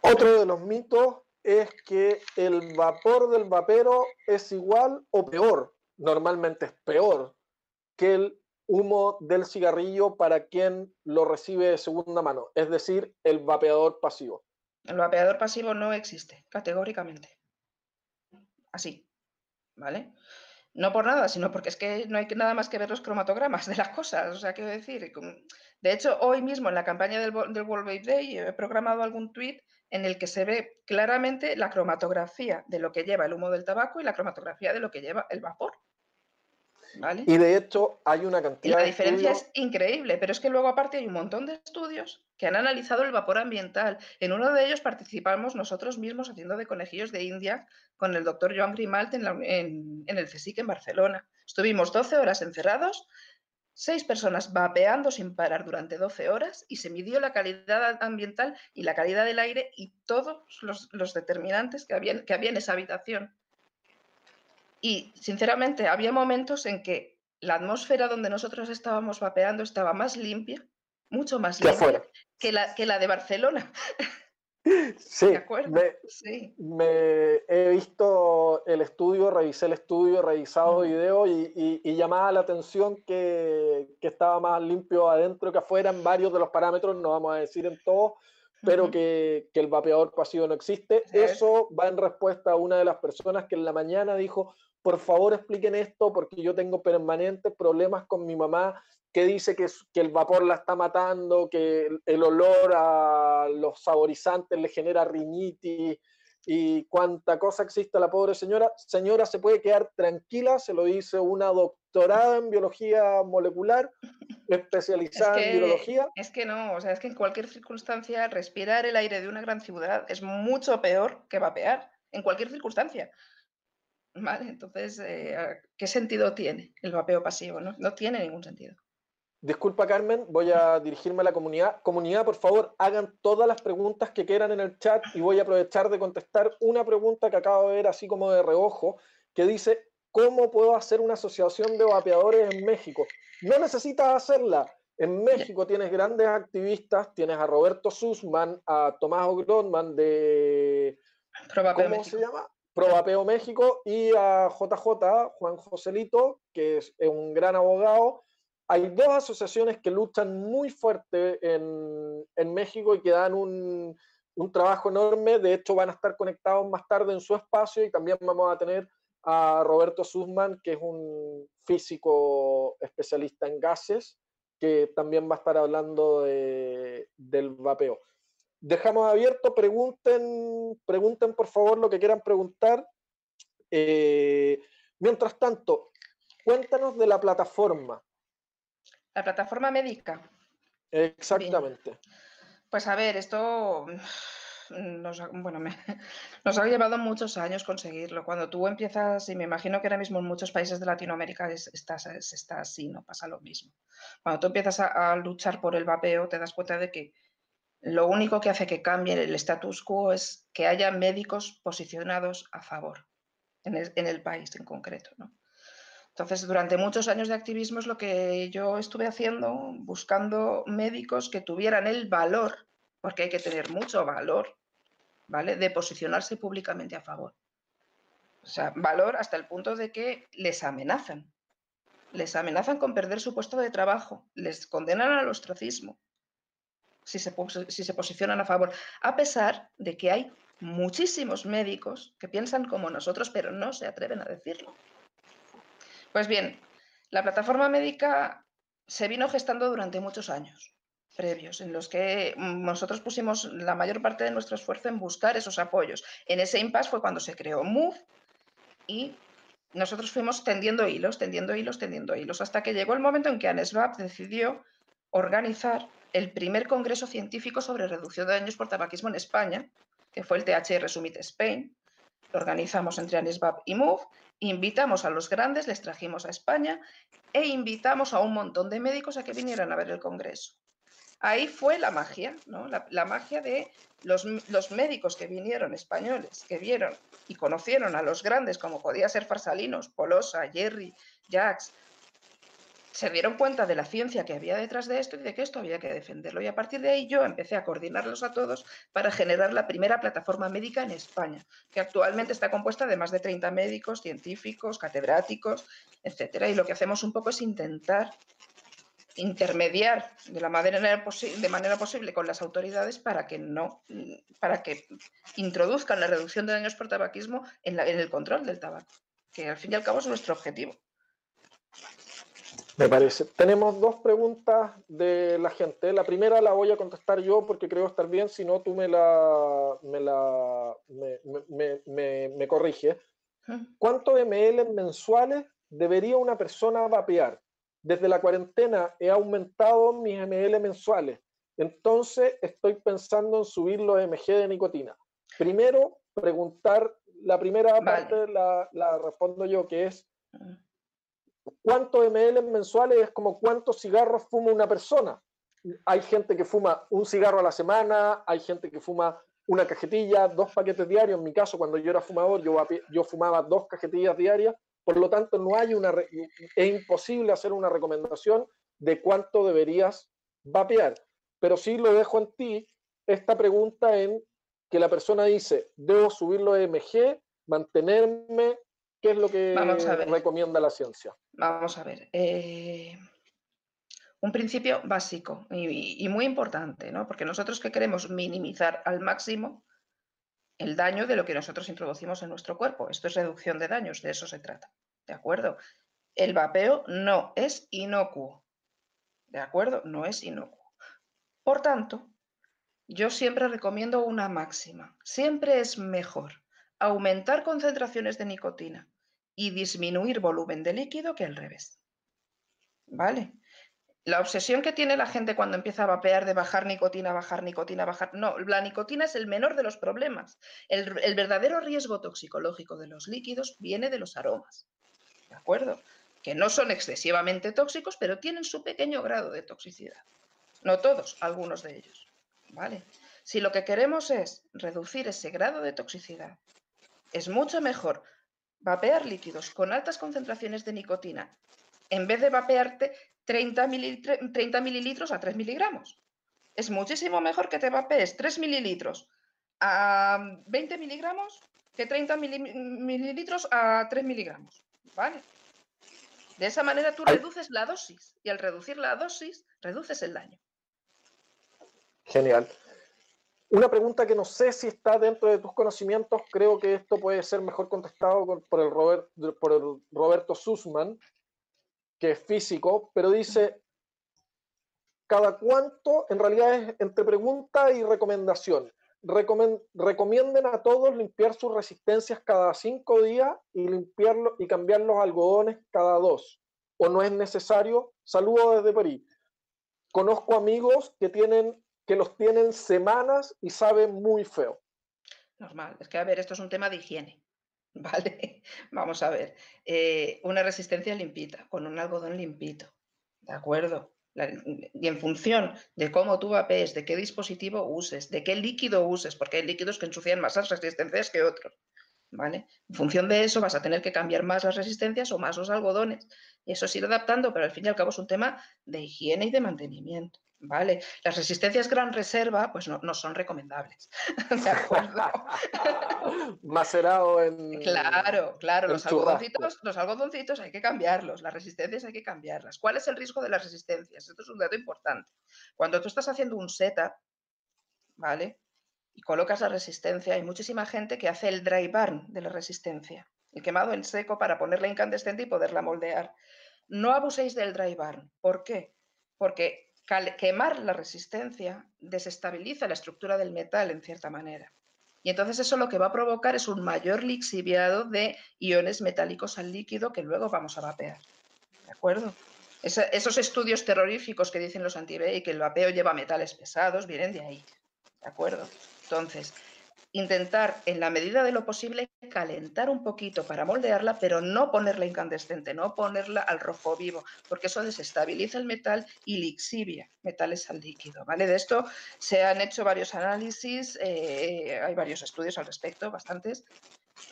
Otro de los mitos es que el vapor del vapero es igual o peor, normalmente es peor que el humo del cigarrillo para quien lo recibe de segunda mano, es decir, el vapeador pasivo. El vapeador pasivo no existe, categóricamente. Así, ¿vale? No por nada, sino porque es que no hay nada más que ver los cromatogramas de las cosas. O sea, quiero decir, de hecho, hoy mismo en la campaña del, World Vape Day he programado algún tweet en el que se ve claramente la cromatografía de lo que lleva el humo del tabaco y la cromatografía de lo que lleva el vapor. Y de hecho hay una cantidad... Y la diferencia es increíble, pero es que luego aparte hay un montón de estudios que han analizado el vapor ambiental. En uno de ellos participamos nosotros mismos haciendo de conejillos de India con el doctor Joan Grimalt en, en el CSIC en Barcelona. Estuvimos 12 horas encerrados, seis personas vapeando sin parar durante 12 horas y se midió la calidad ambiental y la calidad del aire y todos los, determinantes que había, que había en esa habitación. Y sinceramente había momentos en que la atmósfera donde nosotros estábamos vapeando estaba más limpia, mucho más limpia que la, que la de Barcelona. Sí, me, me, he visto el estudio, revisé el estudio, he revisado video y, y, llamaba la atención que, que, estaba más limpio adentro que afuera en varios de los parámetros, no vamos a decir en todos, pero que, que, el vapeador pasivo no existe. Eso va en respuesta a una de las personas que en la mañana dijo, por favor expliquen esto porque yo tengo permanentes problemas con mi mamá que dice que, que, el vapor la está matando, que el, olor a los saborizantes le genera rinitis y cuánta cosa existe a la pobre señora. Señora, se puede quedar tranquila, se lo dice una doctorada en biología molecular, especializada en biología. Es que no, o sea, es que en cualquier circunstancia respirar el aire de una gran ciudad es mucho peor que vapear, en cualquier circunstancia. Vale, entonces, eh, ¿qué sentido tiene el vapeo pasivo? no tiene ningún sentido. Disculpa, Carmen, voy a dirigirme a la comunidad. Comunidad, por favor, hagan todas las preguntas que quieran en el chat y voy a aprovechar de contestar una pregunta que acabo de ver así como de reojo, que dice, ¿cómo puedo hacer una asociación de vapeadores en México? No necesitas hacerla. En México tienes grandes activistas, tienes a Roberto Sussman, a Tomás Grodman de... ¿Cómo se llama? Probapeo México y a JJ, Juan Joselito, que es un gran abogado hay dos asociaciones que luchan muy fuerte en, en México y que dan un, un, trabajo enorme. De hecho, van a estar conectados más tarde en su espacio y también vamos a tener a Roberto Sussman, que es un físico especialista en gases, que también va a estar hablando de, del vapeo. Dejamos abierto, pregunten, pregunten por favor lo que quieran preguntar. Eh, mientras tanto, cuéntanos de la plataforma. La plataforma médica. Exactamente. Pues a ver, esto nos, bueno, nos ha llevado muchos años conseguirlo. Cuando tú empiezas, y me imagino que ahora mismo en muchos países de Latinoamérica está, está así, no pasa lo mismo. Cuando tú empiezas a, luchar por el vapeo, te das cuenta de que lo único que hace que cambie el status quo es que haya médicos posicionados a favor en el, país en concreto. Entonces, durante muchos años de activismo es lo que yo estuve haciendo, buscando médicos que tuvieran el valor, porque hay que tener mucho valor, ¿vale? De posicionarse públicamente a favor. O sea, valor hasta el punto de que les amenazan. Les amenazan con perder su puesto de trabajo, les condenan al ostracismo si se, si se posicionan a favor, a pesar de que hay muchísimos médicos que piensan como nosotros, pero no se atreven a decirlo. Pues bien, la plataforma médica se vino gestando durante muchos años previos, en los que nosotros pusimos la mayor parte de nuestro esfuerzo en buscar esos apoyos. En ese impasse fue cuando se creó MOVE y nosotros fuimos tendiendo hilos, tendiendo hilos, tendiendo hilos, hasta que llegó el momento en que ANESVAP decidió organizar el primer congreso científico sobre reducción de daños por tabaquismo en España, que fue el THR Summit Spain. Lo organizamos entre ANESVAP y MOVE Invitamos a los grandes, les trajimos a España e invitamos a un montón de médicos a que vinieran a ver el Congreso. Ahí fue la magia, ¿no? la, magia de los, los, médicos que vinieron españoles, que vieron y conocieron a los grandes, como podía ser Farsalinos, Polosa, Jerry, Jax, se dieron cuenta de la ciencia que había detrás de esto y de que esto había que defenderlo. Y a partir de ahí yo empecé a coordinarlos a todos para generar la primera plataforma médica en España, que actualmente está compuesta de más de 30 médicos, científicos, catedráticos, etcétera. Y lo que hacemos un poco es intentar intermediar de la manera, de manera posible con las autoridades para que no para que introduzcan la reducción de daños por tabaquismo en, en el control del tabaco, que al fin y al cabo es nuestro objetivo. Me parece. Tenemos dos preguntas de la gente. La primera la voy a contestar yo porque creo estar bien, si no tú me la me, la, me, me, me, me corriges. ¿Cuántos ml mensuales debería una persona vapear? Desde la cuarentena he aumentado mis ml mensuales, entonces estoy pensando en subir los mg de nicotina. Primero, preguntar, la primera parte la, la, respondo yo, que es ¿cuántos ml mensuales es como cuántos cigarros fuma una persona? Hay gente que fuma un cigarro a la semana, hay gente que fuma una cajetilla, dos paquetes diarios. En mi caso, cuando yo era fumador, yo, yo fumaba dos cajetillas diarias. Por lo tanto, no hay una es imposible hacer una recomendación de cuánto deberías vapear. Pero sí lo dejo en ti esta pregunta en que la persona dice, debo subirlo a MG, mantenerme, ¿qué es lo que recomienda la ciencia? Vamos a ver. Eh, un principio básico y, muy importante, ¿no? Porque nosotros que queremos minimizar al máximo el daño de lo que nosotros introducimos en nuestro cuerpo. Esto es reducción de daños, de eso se trata. ¿De acuerdo? El vapeo no es inocuo. ¿De acuerdo? No es inocuo. Por tanto, yo siempre recomiendo una máxima. Siempre es mejor aumentar concentraciones de nicotina y disminuir volumen de líquido que al revés. ¿Vale? La obsesión que tiene la gente cuando empieza a vapear de bajar nicotina, bajar nicotina, bajar... No, la nicotina es el menor de los problemas. El, el verdadero riesgo toxicológico de los líquidos viene de los aromas. ¿De acuerdo? Que no son excesivamente tóxicos, pero tienen su pequeño grado de toxicidad. No todos, algunos de ellos. ¿Vale? Si lo que queremos es reducir ese grado de toxicidad, es mucho mejor vapear líquidos con altas concentraciones de nicotina en vez de vapearte 30, mililitros a 3 miligramos. Es muchísimo mejor que te vapees 3 mililitros a 20 miligramos que 30 mililitros a 3 miligramos. ¿Vale? De esa manera tú reduces la dosis y al reducir la dosis reduces el daño. Genial. Una pregunta que no sé si está dentro de tus conocimientos, creo que esto puede ser mejor contestado por el, Robert, por el Roberto Sussman, que es físico, pero dice, cada cuánto, en realidad es entre pregunta y recomendación. recomienden a todos limpiar sus resistencias cada cinco días y limpiarlo y cambiar los algodones cada dos. ¿O no es necesario? Saludos desde París. Conozco amigos que tienen que los tienen semanas y saben muy feo. Normal, es que a ver, esto es un tema de higiene. ¿Vale? Vamos a ver. Eh, una resistencia limpita, con un algodón limpito. ¿De acuerdo? y en función de cómo tú vapees, de qué dispositivo uses, de qué líquido uses, porque hay líquidos que ensucian más las resistencias que otros. ¿Vale? En función de eso vas a tener que cambiar más las resistencias o más los algodones. Y eso se irá adaptando, pero al fin y al cabo es un tema de higiene y de mantenimiento. ¿Vale? Las resistencias gran reserva, pues no, son recomendables, ¿de acuerdo? Macerado en... Claro, claro, los algodoncitos, los algodoncitos hay que cambiarlos, las resistencias hay que cambiarlas. ¿Cuál es el riesgo de las resistencias? Esto es un dato importante. Cuando tú estás haciendo un setup, ¿vale? Y colocas la resistencia, hay muchísima gente que hace el dry burn de la resistencia, el quemado en seco para ponerla incandescente y poderla moldear. No abuséis del dry burn. ¿Por qué? Porque quemar la resistencia desestabiliza la estructura del metal en cierta manera. Y entonces eso lo que va a provocar es un mayor lixiviado de iones metálicos al líquido que luego vamos a vapear. ¿De acuerdo? esos estudios terroríficos que dicen los anti y que el vapeo lleva metales pesados vienen de ahí. ¿De acuerdo? Entonces, intentar en la medida de lo posible calentar un poquito para moldearla, pero no ponerla incandescente, no ponerla al rojo vivo, porque eso desestabiliza el metal y lixivia metales al líquido. ¿vale? De esto se han hecho varios análisis, eh, hay varios estudios al respecto, bastantes,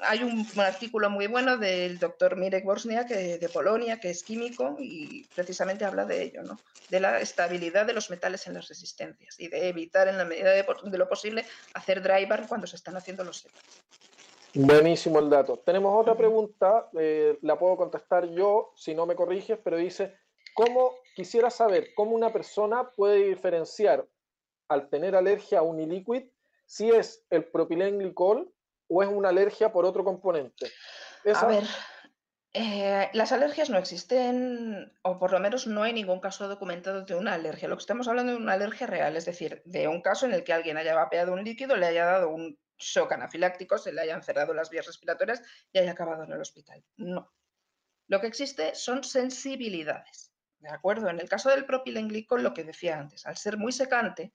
hay un, artículo muy bueno del doctor Mirek Borsniak de Polonia, que es químico, y precisamente habla de ello, ¿no? de la estabilidad de los metales en las resistencias y de evitar en la medida de, lo posible hacer dry cuando se están haciendo los setups. Buenísimo el dato. Tenemos otra pregunta, eh, la puedo contestar yo si no me corriges, pero dice, ¿cómo quisiera saber cómo una persona puede diferenciar al tener alergia a un uniliquid si es el propilenglicol o es una alergia por otro componente? A ver, eh, las alergias no existen, o por lo menos no hay ningún caso documentado de una alergia. Lo que estamos hablando de una alergia real, es decir, de un caso en el que alguien haya vapeado un líquido, le haya dado un shock anafiláctico, se le hayan cerrado las vías respiratorias y haya acabado en el hospital. No, Lo que existe son sensibilidades. ¿De acuerdo? En el caso del propilenglicol, lo que decía antes, al ser muy secante,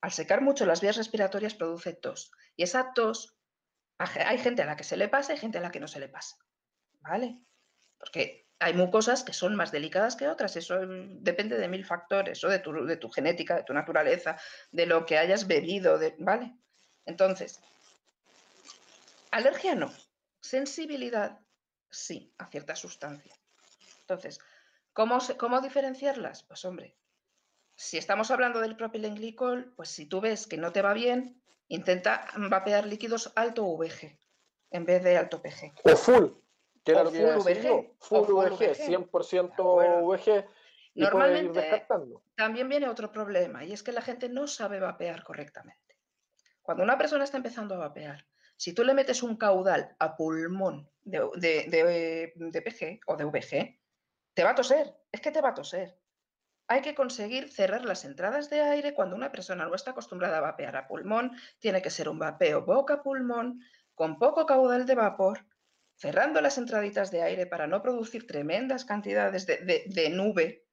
al secar mucho las vías respiratorias produce tos. Y esa tos, hay gente a la que se le pasa y gente a la que no se le pasa. ¿Vale? Porque hay mucosas que son más delicadas que otras. Eso mm, depende de mil factores, de tu, genética, de tu naturaleza, de lo que hayas bebido, ¿vale? Entonces, alergia no. Sensibilidad sí, a cierta sustancia. Entonces, ¿cómo, ¿cómo diferenciarlas? Pues hombre, si estamos hablando del propilenglicol, pues si tú ves que no te va bien, intenta vapear líquidos alto VG en vez de alto PG. O full, que era lo que full VG. Full, VG, 100% VG. Y Normalmente también viene otro problema y es que la gente no sabe vapear correctamente. Cuando una persona está empezando a vapear, si tú le metes un caudal a pulmón de, de, de PG o de VG, te va a toser, es que te va a toser. Hay que conseguir cerrar las entradas de aire cuando una persona no está acostumbrada a vapear a pulmón. Tiene que ser un vapeo boca-pulmón, con poco caudal de vapor, cerrando las entraditas de aire para no producir tremendas cantidades de, nube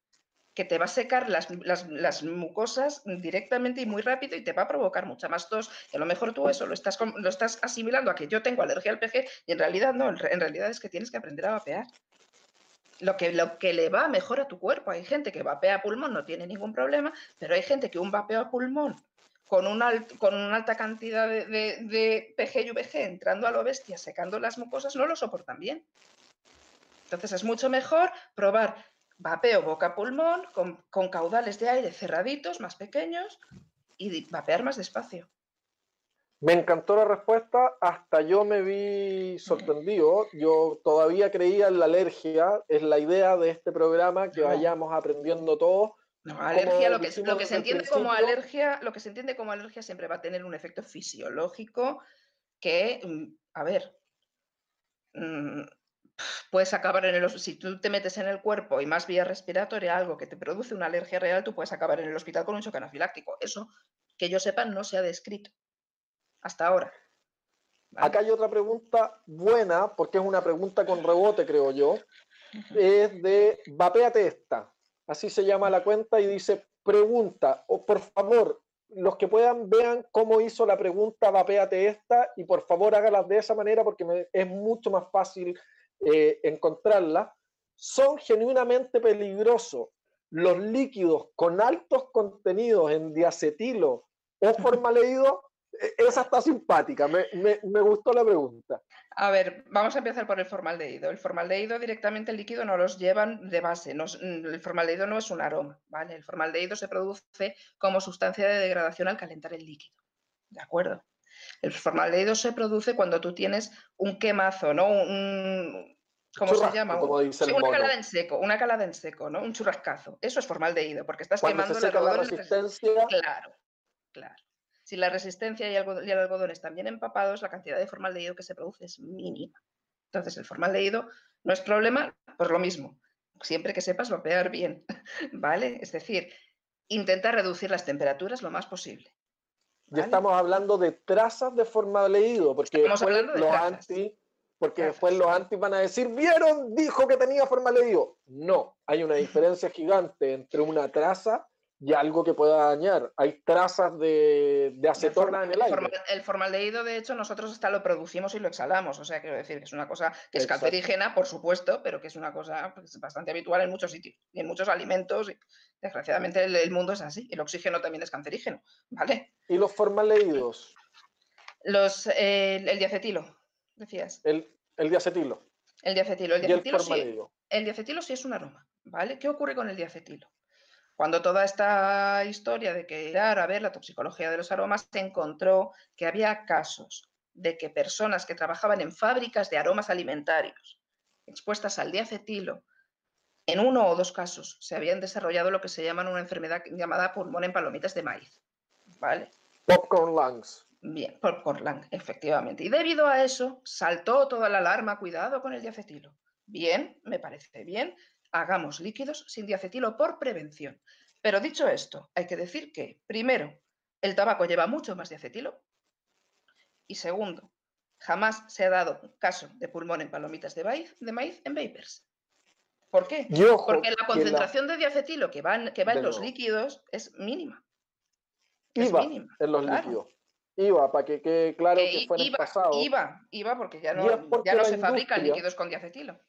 que te va a secar las, mucosas directamente y muy rápido y te va a provocar mucha más tos. A lo mejor tú eso lo estás, lo estás asimilando a que yo tengo alergia al PG y en realidad no, en realidad es que tienes que aprender a vapear lo que, lo que le va mejor a tu cuerpo. Hay gente que vapea a pulmón, no tiene ningún problema, pero hay gente que un vapeo a pulmón con una, con una alta cantidad de, de, PG y VG entrando a lo bestia, secando las mucosas, no lo soportan bien. Entonces es mucho mejor probar vapeo boca-pulmón con, con caudales de aire cerraditos, más pequeños, y vapear más despacio. Me encantó la respuesta, hasta yo me vi sorprendido. Yo todavía creía en la alergia, es la idea de este programa, que vayamos aprendiendo todo. No, alergia, lo que, lo que se entiende como alergia, lo que se entiende como alergia siempre va a tener un efecto fisiológico que, mm, a ver, mm, puedes acabar en el si tú te metes en el cuerpo y más vía respiratoria, algo que te produce una alergia real, tú puedes acabar en el hospital con un shock anafiláctico. Eso, que yo sepa, no se ha descrito hasta ahora. Acá hay otra pregunta buena, porque es una pregunta con rebote, creo yo. Es de Vapeate esta. Así se llama la cuenta y dice, pregunta, o por favor, los que puedan vean cómo hizo la pregunta Vapeate esta y por favor hágalas de esa manera porque es mucho más fácil eh, encontrarla. Son genuinamente peligrosos los líquidos con altos contenidos en diacetilo o formaldehído e, esa está simpática, me, me, gustó la pregunta. A ver, vamos a empezar por el formaldehído. El formaldehído directamente el líquido no los llevan de base. No, el formaldehído no es un aroma, ¿vale? El formaldehído se produce como sustancia de degradación al calentar el líquido. ¿De acuerdo? El formaldehído se produce cuando tú tienes un quemazo, ¿no? Un, ¿Cómo se llama? una calada en seco, una calada en seco, ¿no? Un churrascazo. Eso es formaldehído, porque estás quemando la resistencia. Claro, claro. Si la resistencia y el algodón están bien empapados, la cantidad de formaldehído que se produce es mínima. Entonces, el formaldehído no es problema por lo mismo, siempre que sepas vapear bien, ¿vale? Es decir, intenta reducir las temperaturas lo más posible. Ya estamos hablando de trazas de formaldehído, porque después los anti, porque después los anti van a decir, ¿vieron? Dijo que tenía formaldehído. No, hay una diferencia gigante entre una traza y algo que pueda dañar. Hay trazas de, acetona en el aire. El formaldehído, de hecho, nosotros hasta lo producimos y lo exhalamos. O sea, quiero decir que es una cosa que es cancerígena, por supuesto, pero que es una cosa pues, bastante habitual en muchos sitios y en muchos alimentos. Y, desgraciadamente el, mundo es así. El oxígeno también es cancerígeno, ¿vale? ¿Y los formaldehídos? Los, el diacetilo, decías. El, diacetilo. El diacetilo. El diacetilo, sí, el diacetilo sí es un aroma, ¿vale? ¿Qué ocurre con el diacetilo? Cuando toda esta historia de que a ver la toxicología de los aromas, se encontró que había casos de que personas que trabajaban en fábricas de aromas alimentarios expuestas al diacetilo, en uno o dos casos se habían desarrollado lo que se llama una enfermedad llamada pulmón en palomitas de maíz. ¿Vale? Popcorn lungs. Bien, popcorn lung, efectivamente. Y debido a eso saltó toda la alarma, cuidado con el diacetilo. Bien, me parece bien, hagamos líquidos sin diacetilo por prevención. Pero dicho esto, hay que decir que, primero, el tabaco lleva mucho más diacetilo y segundo, jamás se ha dado caso de pulmón en palomitas de maíz, de maíz en vapers. ¿Por qué? Porque la concentración de diacetilo que va, que va en los líquidos es mínima. iba en los líquidos. Iba, para que quede claro que, fue en el pasado. Iba, iba porque ya no, ya no se fabrican líquidos con diacetilo.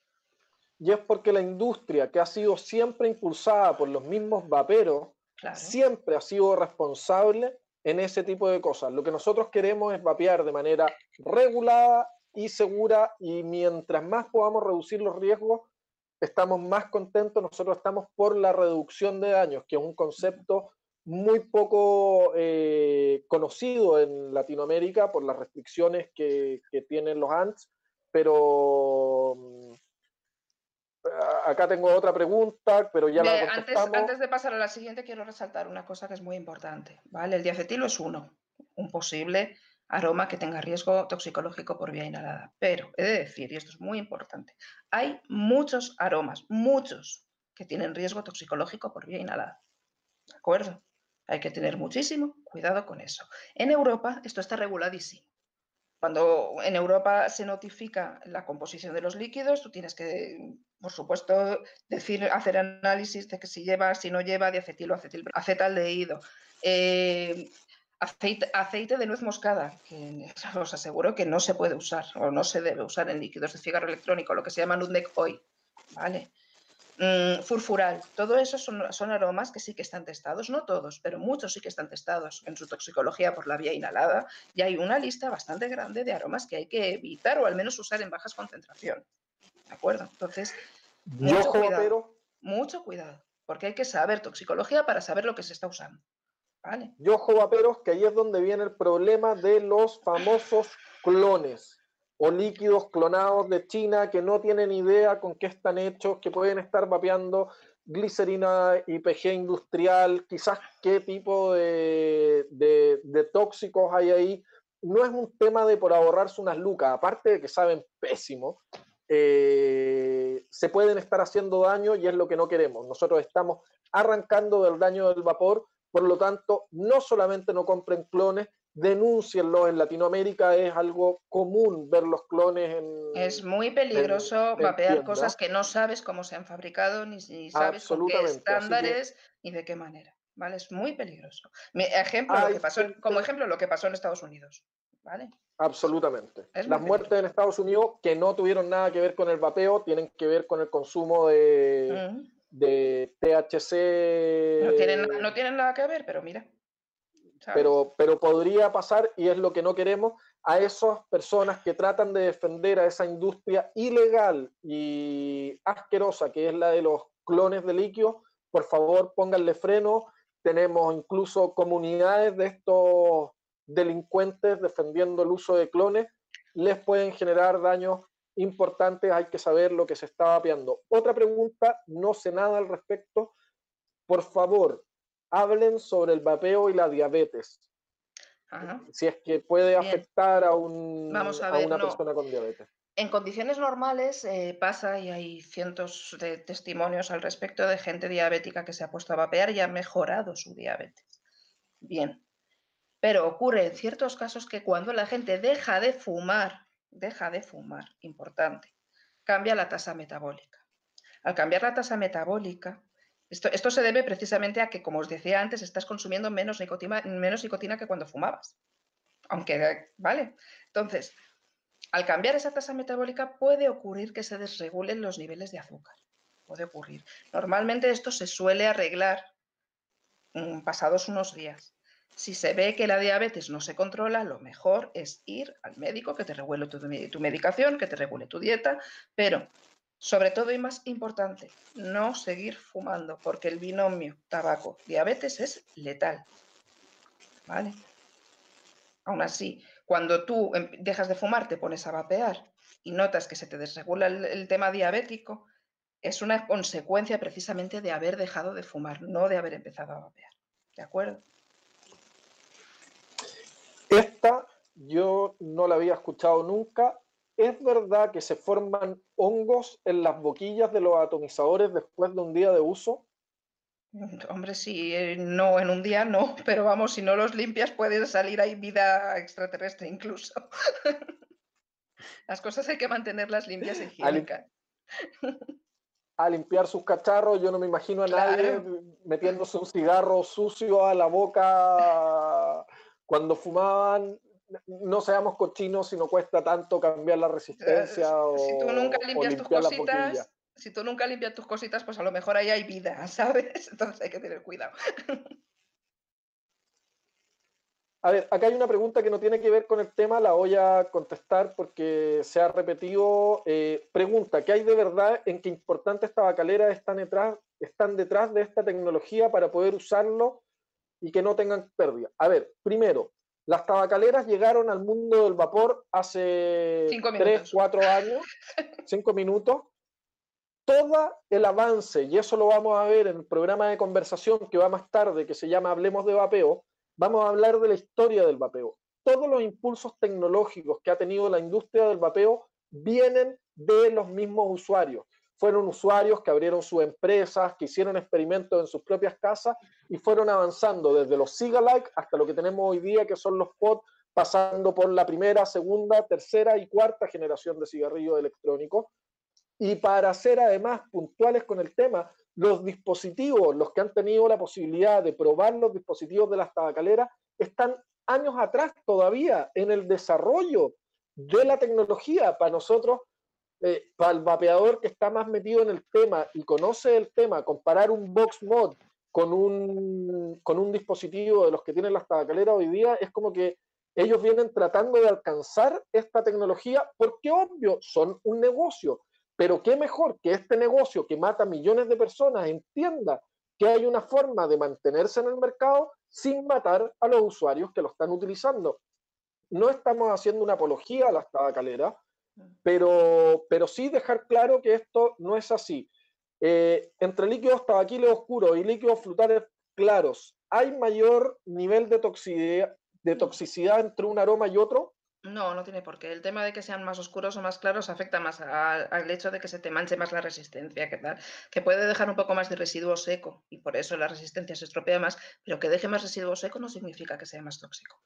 Y es porque la industria, que ha sido siempre impulsada por los mismos vaperos, siempre ha sido responsable en ese tipo de cosas. Lo que nosotros queremos es vapear de manera regulada y segura y mientras más podamos reducir los riesgos, estamos más contentos. Nosotros estamos por la reducción de daños, que es un concepto muy poco eh, conocido en Latinoamérica por las restricciones que, que tienen los ANTS, pero mm, acá tengo otra pregunta, pero ya la antes, antes de pasar a la siguiente, quiero resaltar una cosa que es muy importante. ¿vale? El diacetilo es uno, un posible aroma que tenga riesgo toxicológico por vía inhalada. Pero he de decir, y esto es muy importante, hay muchos aromas, muchos, que tienen riesgo toxicológico por vía inhalada. ¿De acuerdo? Hay que tener muchísimo cuidado con eso. En Europa esto está reguladísimo. Cuando en Europa se notifica la composición de los líquidos, tú tienes que, por supuesto, decir, hacer análisis de que si lleva, si no lleva diacetilo, acetil, acetaldehído, eh, aceite, aceite de nuez moscada, que os aseguro que no se puede usar o no se debe usar en líquidos de cigarro electrónico, lo que se llama nutmeg oil, ¿vale? Mm, furfural, todo eso son, aromas que sí que están testados, no todos, pero muchos sí que están testados en su toxicología por la vía inhalada y hay una lista bastante grande de aromas que hay que evitar o al menos usar en bajas concentraciones. ¿De acuerdo? Entonces, mucho cuidado, mucho cuidado, porque hay que saber toxicología para saber lo que se está usando. ¿Vale? Y ojo, vaperos, que ahí es donde viene el problema de los famosos clones o líquidos clonados de China que no tienen idea con qué están hechos, que pueden estar vapeando glicerina IPG industrial, quizás qué tipo de, tóxicos hay ahí. No es un tema de por ahorrarse unas lucas, aparte de que saben pésimo, eh, se pueden estar haciendo daño y es lo que no queremos. Nosotros estamos arrancando del daño del vapor, por lo tanto, no solamente no compren clones, denúncienlo. En Latinoamérica es algo común ver los clones en. Es muy peligroso vapear cosas que no sabes cómo se han fabricado, ni, sabes con qué estándares, ni de qué manera. ¿Vale? Es muy peligroso. ejemplo, lo que pasó, como ejemplo, lo que pasó en Estados Unidos. ¿Vale? Absolutamente. Las muertes en Estados Unidos que no tuvieron nada que ver con el vapeo, tienen que ver con el consumo de, de THC. No tienen, no tienen nada que ver, pero mira. Pero, pero podría pasar, y es lo que no queremos, a esas personas que tratan de defender a esa industria ilegal y asquerosa que es la de los clones de líquido, por favor pónganle freno. Tenemos incluso comunidades de estos delincuentes defendiendo el uso de clones. Les pueden generar daños importantes, hay que saber lo que se está vapeando. Otra pregunta, no sé nada al respecto. Por favor, hablen sobre el vapeo y la diabetes. Si es que puede afectar a, un, una persona con diabetes. En condiciones normales eh, pasa y hay cientos de testimonios al respecto de gente diabética que se ha puesto a vapear y ha mejorado su diabetes. Bien, pero ocurre en ciertos casos que cuando la gente deja de fumar, deja de fumar, importante, cambia la tasa metabólica. Al cambiar la tasa metabólica, esto, se debe precisamente a que, como os decía antes, estás consumiendo menos nicotina, menos nicotina que cuando fumabas. Aunque, ¿vale? Entonces, al cambiar esa tasa metabólica puede ocurrir que se desregulen los niveles de azúcar. Puede ocurrir. Normalmente esto se suele arreglar mm, pasados unos días. Si se ve que la diabetes no se controla, lo mejor es ir al médico que te regule tu medicación, que te regule tu dieta, pero sobre todo y más importante, no seguir fumando, porque el binomio tabaco-diabetes es letal. ¿Vale? Aún así, cuando tú em, dejas de fumar, te pones a vapear y notas que se te desregula el, tema diabético, es una consecuencia precisamente de haber dejado de fumar, no de haber empezado a vapear. ¿De acuerdo? Esta yo no la había escuchado nunca ¿Es verdad que se forman hongos en las boquillas de los atomizadores después de un día de uso? Mm, hombre, sí, eh, no, en un día no, pero vamos, si no los limpias puede salir ahí vida extraterrestre incluso. Las cosas hay que mantenerlas limpias y higiénicas. a limpiar sus cacharros. Yo no me imagino a nadie metiéndose un cigarro sucio a la boca cuando fumaban. No seamos cochinos si no cuesta tanto cambiar la resistencia o, si tú nunca limpias tus cositas, si tú nunca limpias tus cositas, pues a lo mejor ahí hay vida, ¿sabes? Entonces hay que tener cuidado. A ver, acá hay una pregunta que no tiene que ver con el tema, la voy a contestar porque se ha repetido. Eh, pregunta, ¿qué hay de verdad en qué importantes tabacaleras están detrás, están detrás de esta tecnología para poder usarlo y que no tengan pérdida? A ver, primero, las tabacaleras llegaron al mundo del vapor hace tres, cuatro años, cinco minutos. Todo el avance, y eso lo vamos a ver en el programa de conversación que va más tarde, que se llama Hablemos de Vapeo, vamos a hablar de la historia del vapeo. Todos los impulsos tecnológicos que ha tenido la industria del vapeo vienen de los mismos usuarios. Fueron usuarios que abrieron sus empresas, que hicieron experimentos en sus propias casas y fueron avanzando desde los Sigalike hasta lo que tenemos hoy día, que son los POD, pasando por la primera, segunda, tercera y cuarta generación de cigarrillos electrónicos. Y para ser además puntuales con el tema, los dispositivos, los que han tenido la posibilidad de probar los dispositivos de las tabacaleras, están años atrás todavía en el desarrollo de la tecnología. Para nosotros, eh, para el vapeador que está más metido en el tema y conoce el tema, comparar un box mod con un, con un dispositivo de los que tienen las tabacaleras hoy día, es como que ellos vienen tratando de alcanzar esta tecnología porque obvio, son un negocio pero qué mejor que este negocio que mata millones de personas entienda que hay una forma de mantenerse en el mercado sin matar a los usuarios que lo están utilizando. No estamos haciendo una apología a las tabacaleras, pero, pero sí dejar claro que esto no es así. Eh, entre líquidos tabaquiles oscuros y líquidos frutales claros, ¿hay mayor nivel de toxicidad, de toxicidad entre un aroma y otro? No, no tiene por qué. El tema de que sean más oscuros o más claros afecta más al hecho de que se te manche más la resistencia, que tal, que puede dejar un poco más de residuo seco y por eso la resistencia se estropea más, pero que deje más residuo seco no significa que sea más tóxico.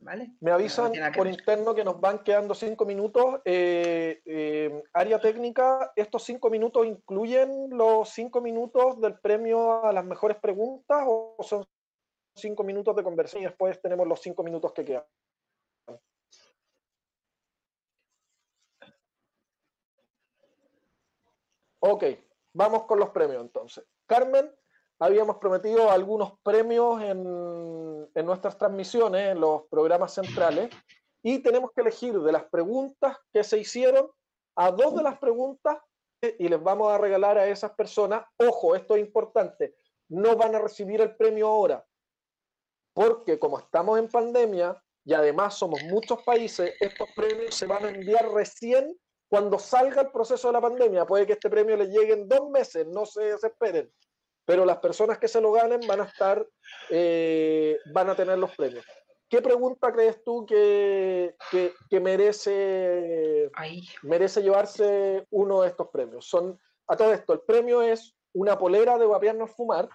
¿Vale? Me avisan por interno que nos van quedando cinco minutos. Eh, eh, área técnica, ¿estos cinco minutos incluyen los cinco minutos del premio a las mejores preguntas o son cinco minutos de conversación y después tenemos los cinco minutos que quedan? Ok, vamos con los premios entonces. Carmen, habíamos prometido algunos premios en, nuestras transmisiones, en los programas centrales, y tenemos que elegir de las preguntas que se hicieron a dos de las preguntas y les vamos a regalar a esas personas, ojo, esto es importante, no van a recibir el premio ahora, porque como estamos en pandemia y además somos muchos países, estos premios se van a enviar recién cuando salga el proceso de la pandemia, puede que este premio les llegue en dos meses, no se desesperen, pero las personas que se lo ganen van a estar, eh, van a tener los premios. ¿Qué pregunta crees tú que, que, merece, merece llevarse uno de estos premios? Son, a todo esto, el premio es una polera de Vapearnos Fumar,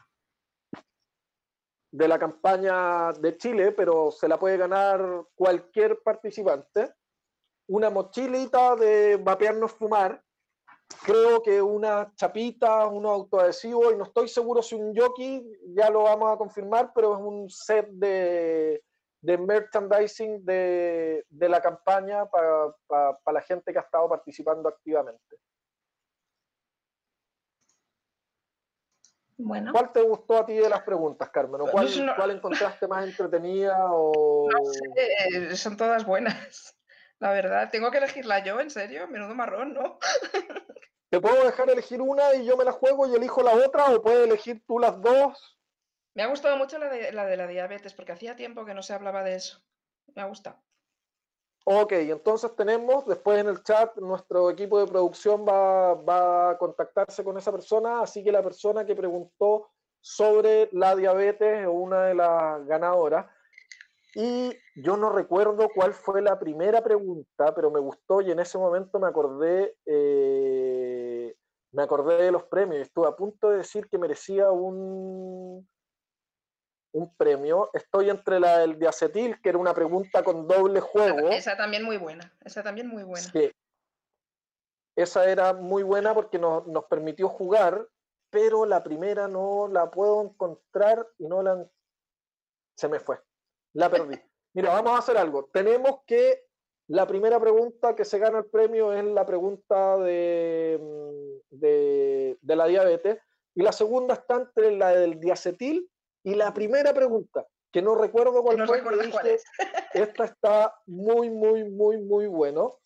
de la campaña de Chile, pero se la puede ganar cualquier participante una mochilita de vapearnos fumar, creo que una chapita, unos autoadhesivos, y no estoy seguro si un jockey, ya lo vamos a confirmar, pero es un set de, de merchandising de, de, la campaña para, para, la gente que ha estado participando activamente. Bueno. ¿Cuál te gustó a ti de las preguntas, Carmen? ¿O cuál, ¿Cuál encontraste más entretenida? O... No sé, son todas buenas. La verdad, tengo que elegirla yo, en serio, menudo marrón, ¿no? Te puedo dejar elegir una y yo me la juego y elijo la otra, o puedes elegir tú las dos. Me ha gustado mucho la de la, de la diabetes, porque hacía tiempo que no se hablaba de eso. Me ha gustado. Ok, entonces tenemos, después en el chat, nuestro equipo de producción va, va, a contactarse con esa persona, así que la persona que preguntó sobre la diabetes es una de las ganadoras. Y yo no recuerdo cuál fue la primera pregunta, pero me gustó y en ese momento me acordé, eh, me acordé de los premios. Estuve a punto de decir que merecía un, un premio. Estoy entre la del diacetil, que era una pregunta con doble juego. Esa también muy buena, esa también muy buena. esa era muy buena porque nos, nos permitió jugar, pero la primera no la puedo encontrar y no la... Se me fue, la perdí. Mira, vamos a hacer algo. Tenemos que la primera pregunta que se gana el premio es la pregunta de, mm, de, la diabetes y la segunda está entre la del diacetil y la primera pregunta, que no recuerdo cuál fue. Esta está muy, muy, muy, muy bueno.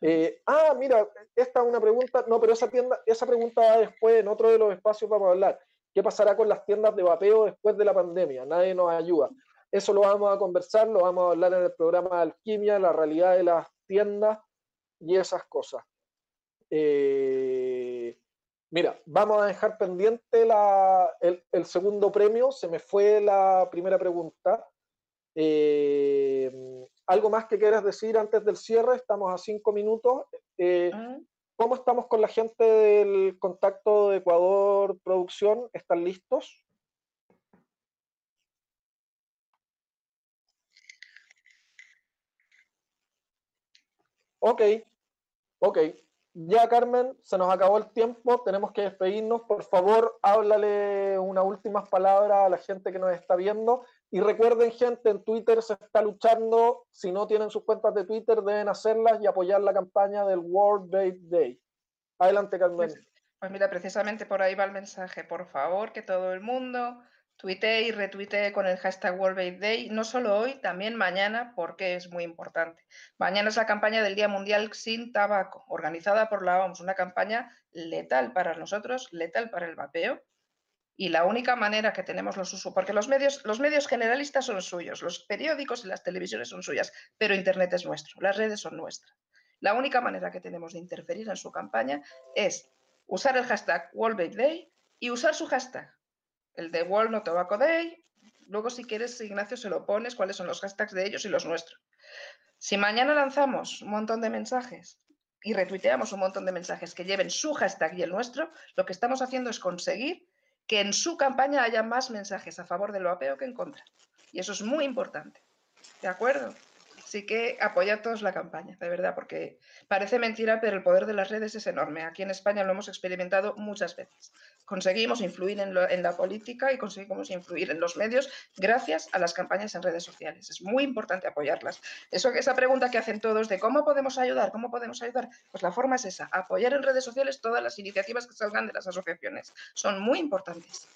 Eh, ah, mira, esta es una pregunta, no, pero esa, tienda, esa pregunta va después en otro de los espacios vamos a hablar. ¿Qué pasará con las tiendas de vapeo después de la pandemia? Nadie nos ayuda. Eso lo vamos a conversar, lo vamos a hablar en el programa de Alquimia, la realidad de las tiendas y esas cosas. Eh, mira, vamos a dejar pendiente el, segundo premio. Se me fue la primera pregunta. Eh, ¿Algo más que quieras decir antes del cierre? Estamos a cinco minutos. Eh, ah. ¿Cómo estamos con la gente del contacto de Ecuador Producción? ¿Están listos? Ok, ok. Ya, Carmen, se nos acabó el tiempo, tenemos que despedirnos. Por favor, háblale unas últimas palabras a la gente que nos está viendo. Y recuerden, gente, en Twitter se está luchando. Si no tienen sus cuentas de Twitter, deben hacerlas y apoyar la campaña del World Vape Day. Adelante, Carmen. Pues, pues mira, precisamente por ahí va el mensaje. Por favor, que todo el mundo tuitee y retuitee con el hashtag World Day, no solo hoy, también mañana, porque es muy importante. Mañana es la campaña del Día Mundial sin Tabaco, organizada por la OMS, una campaña letal para nosotros, letal para el vapeo. Y la única manera que tenemos los usuarios, porque los medios, los medios generalistas son suyos, los periódicos y las televisiones son suyas, pero Internet es nuestro, las redes son nuestras. La única manera que tenemos de interferir en su campaña es usar el hashtag World Day y usar su hashtag el de World No Tobacco Day. Luego, si quieres, Ignacio, se lo pones, cuáles son los hashtags de ellos y los nuestros. Si mañana lanzamos un montón de mensajes y retuiteamos un montón de mensajes que lleven su hashtag y el nuestro, lo que estamos haciendo es conseguir que en su campaña haya más mensajes a favor del vapeo que en contra. Y eso es muy importante. ¿De acuerdo? Así que apoyad todos la campaña, de verdad, porque parece mentira, pero el poder de las redes es enorme. Aquí en España lo hemos experimentado muchas veces. Conseguimos influir en, la política y conseguimos influir en los medios gracias a las campañas en redes sociales. Es muy importante apoyarlas. Esa pregunta que hacen todos de cómo podemos ayudar, cómo podemos ayudar, pues la forma es esa, apoyar en redes sociales todas las iniciativas que salgan de las asociaciones. Son muy importantes.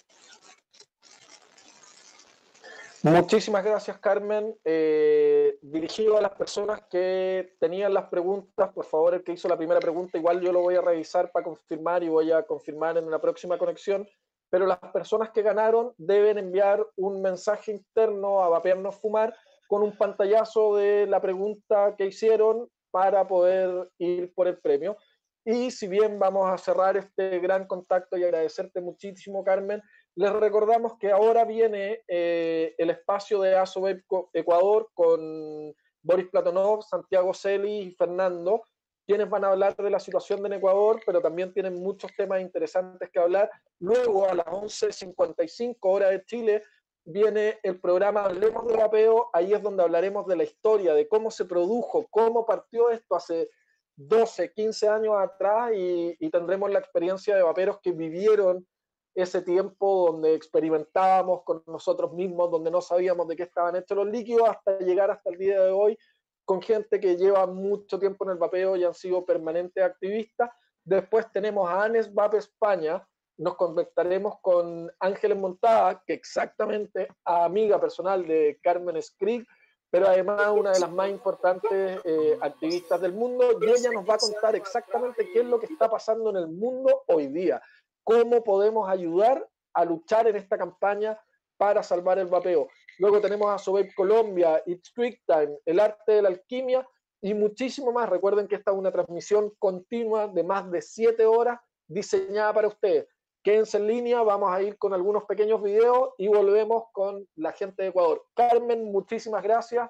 Muchísimas gracias, Carmen. Eh, dirigido a las personas que tenían las preguntas, por favor, el que hizo la primera pregunta, igual yo lo voy a revisar para confirmar y voy a confirmar en la próxima conexión, pero las personas que ganaron deben enviar un mensaje interno a Vapearnos Fumar con un pantallazo de la pregunta que hicieron para poder ir por el premio. Y si bien vamos a cerrar este gran contacto y agradecerte muchísimo, Carmen, les recordamos que ahora viene eh, el espacio de ASOBEP Ecuador con Boris Platonov, Santiago Celi y Fernando, quienes van a hablar de la situación en Ecuador, pero también tienen muchos temas interesantes que hablar. Luego, a las 11.55 horas de Chile, viene el programa Hablemos de Vapeo. Ahí es donde hablaremos de la historia, de cómo se produjo, cómo partió esto hace 12, 15 años atrás y, y tendremos la experiencia de vaperos que vivieron ese tiempo donde experimentábamos con nosotros mismos, donde no sabíamos de qué estaban hechos los líquidos, hasta llegar hasta el día de hoy con gente que lleva mucho tiempo en el vapeo y han sido permanentes activistas. Después tenemos a Anes Vape España, nos conectaremos con Ángeles Montada, que exactamente amiga personal de Carmen Skrig, pero además una de las más importantes eh, activistas del mundo, y ella nos va a contar exactamente qué es lo que está pasando en el mundo hoy día cómo podemos ayudar a luchar en esta campaña para salvar el vapeo. Luego tenemos a Sobeip Colombia, It's Quick Time, El Arte de la Alquimia y muchísimo más. Recuerden que esta es una transmisión continua de más de siete horas diseñada para ustedes. Quédense en línea, vamos a ir con algunos pequeños videos y volvemos con la gente de Ecuador. Carmen, muchísimas gracias.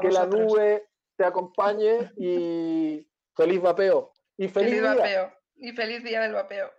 que la nube te acompañe y feliz vapeo. Y feliz, feliz vapeo. Y feliz día del vapeo.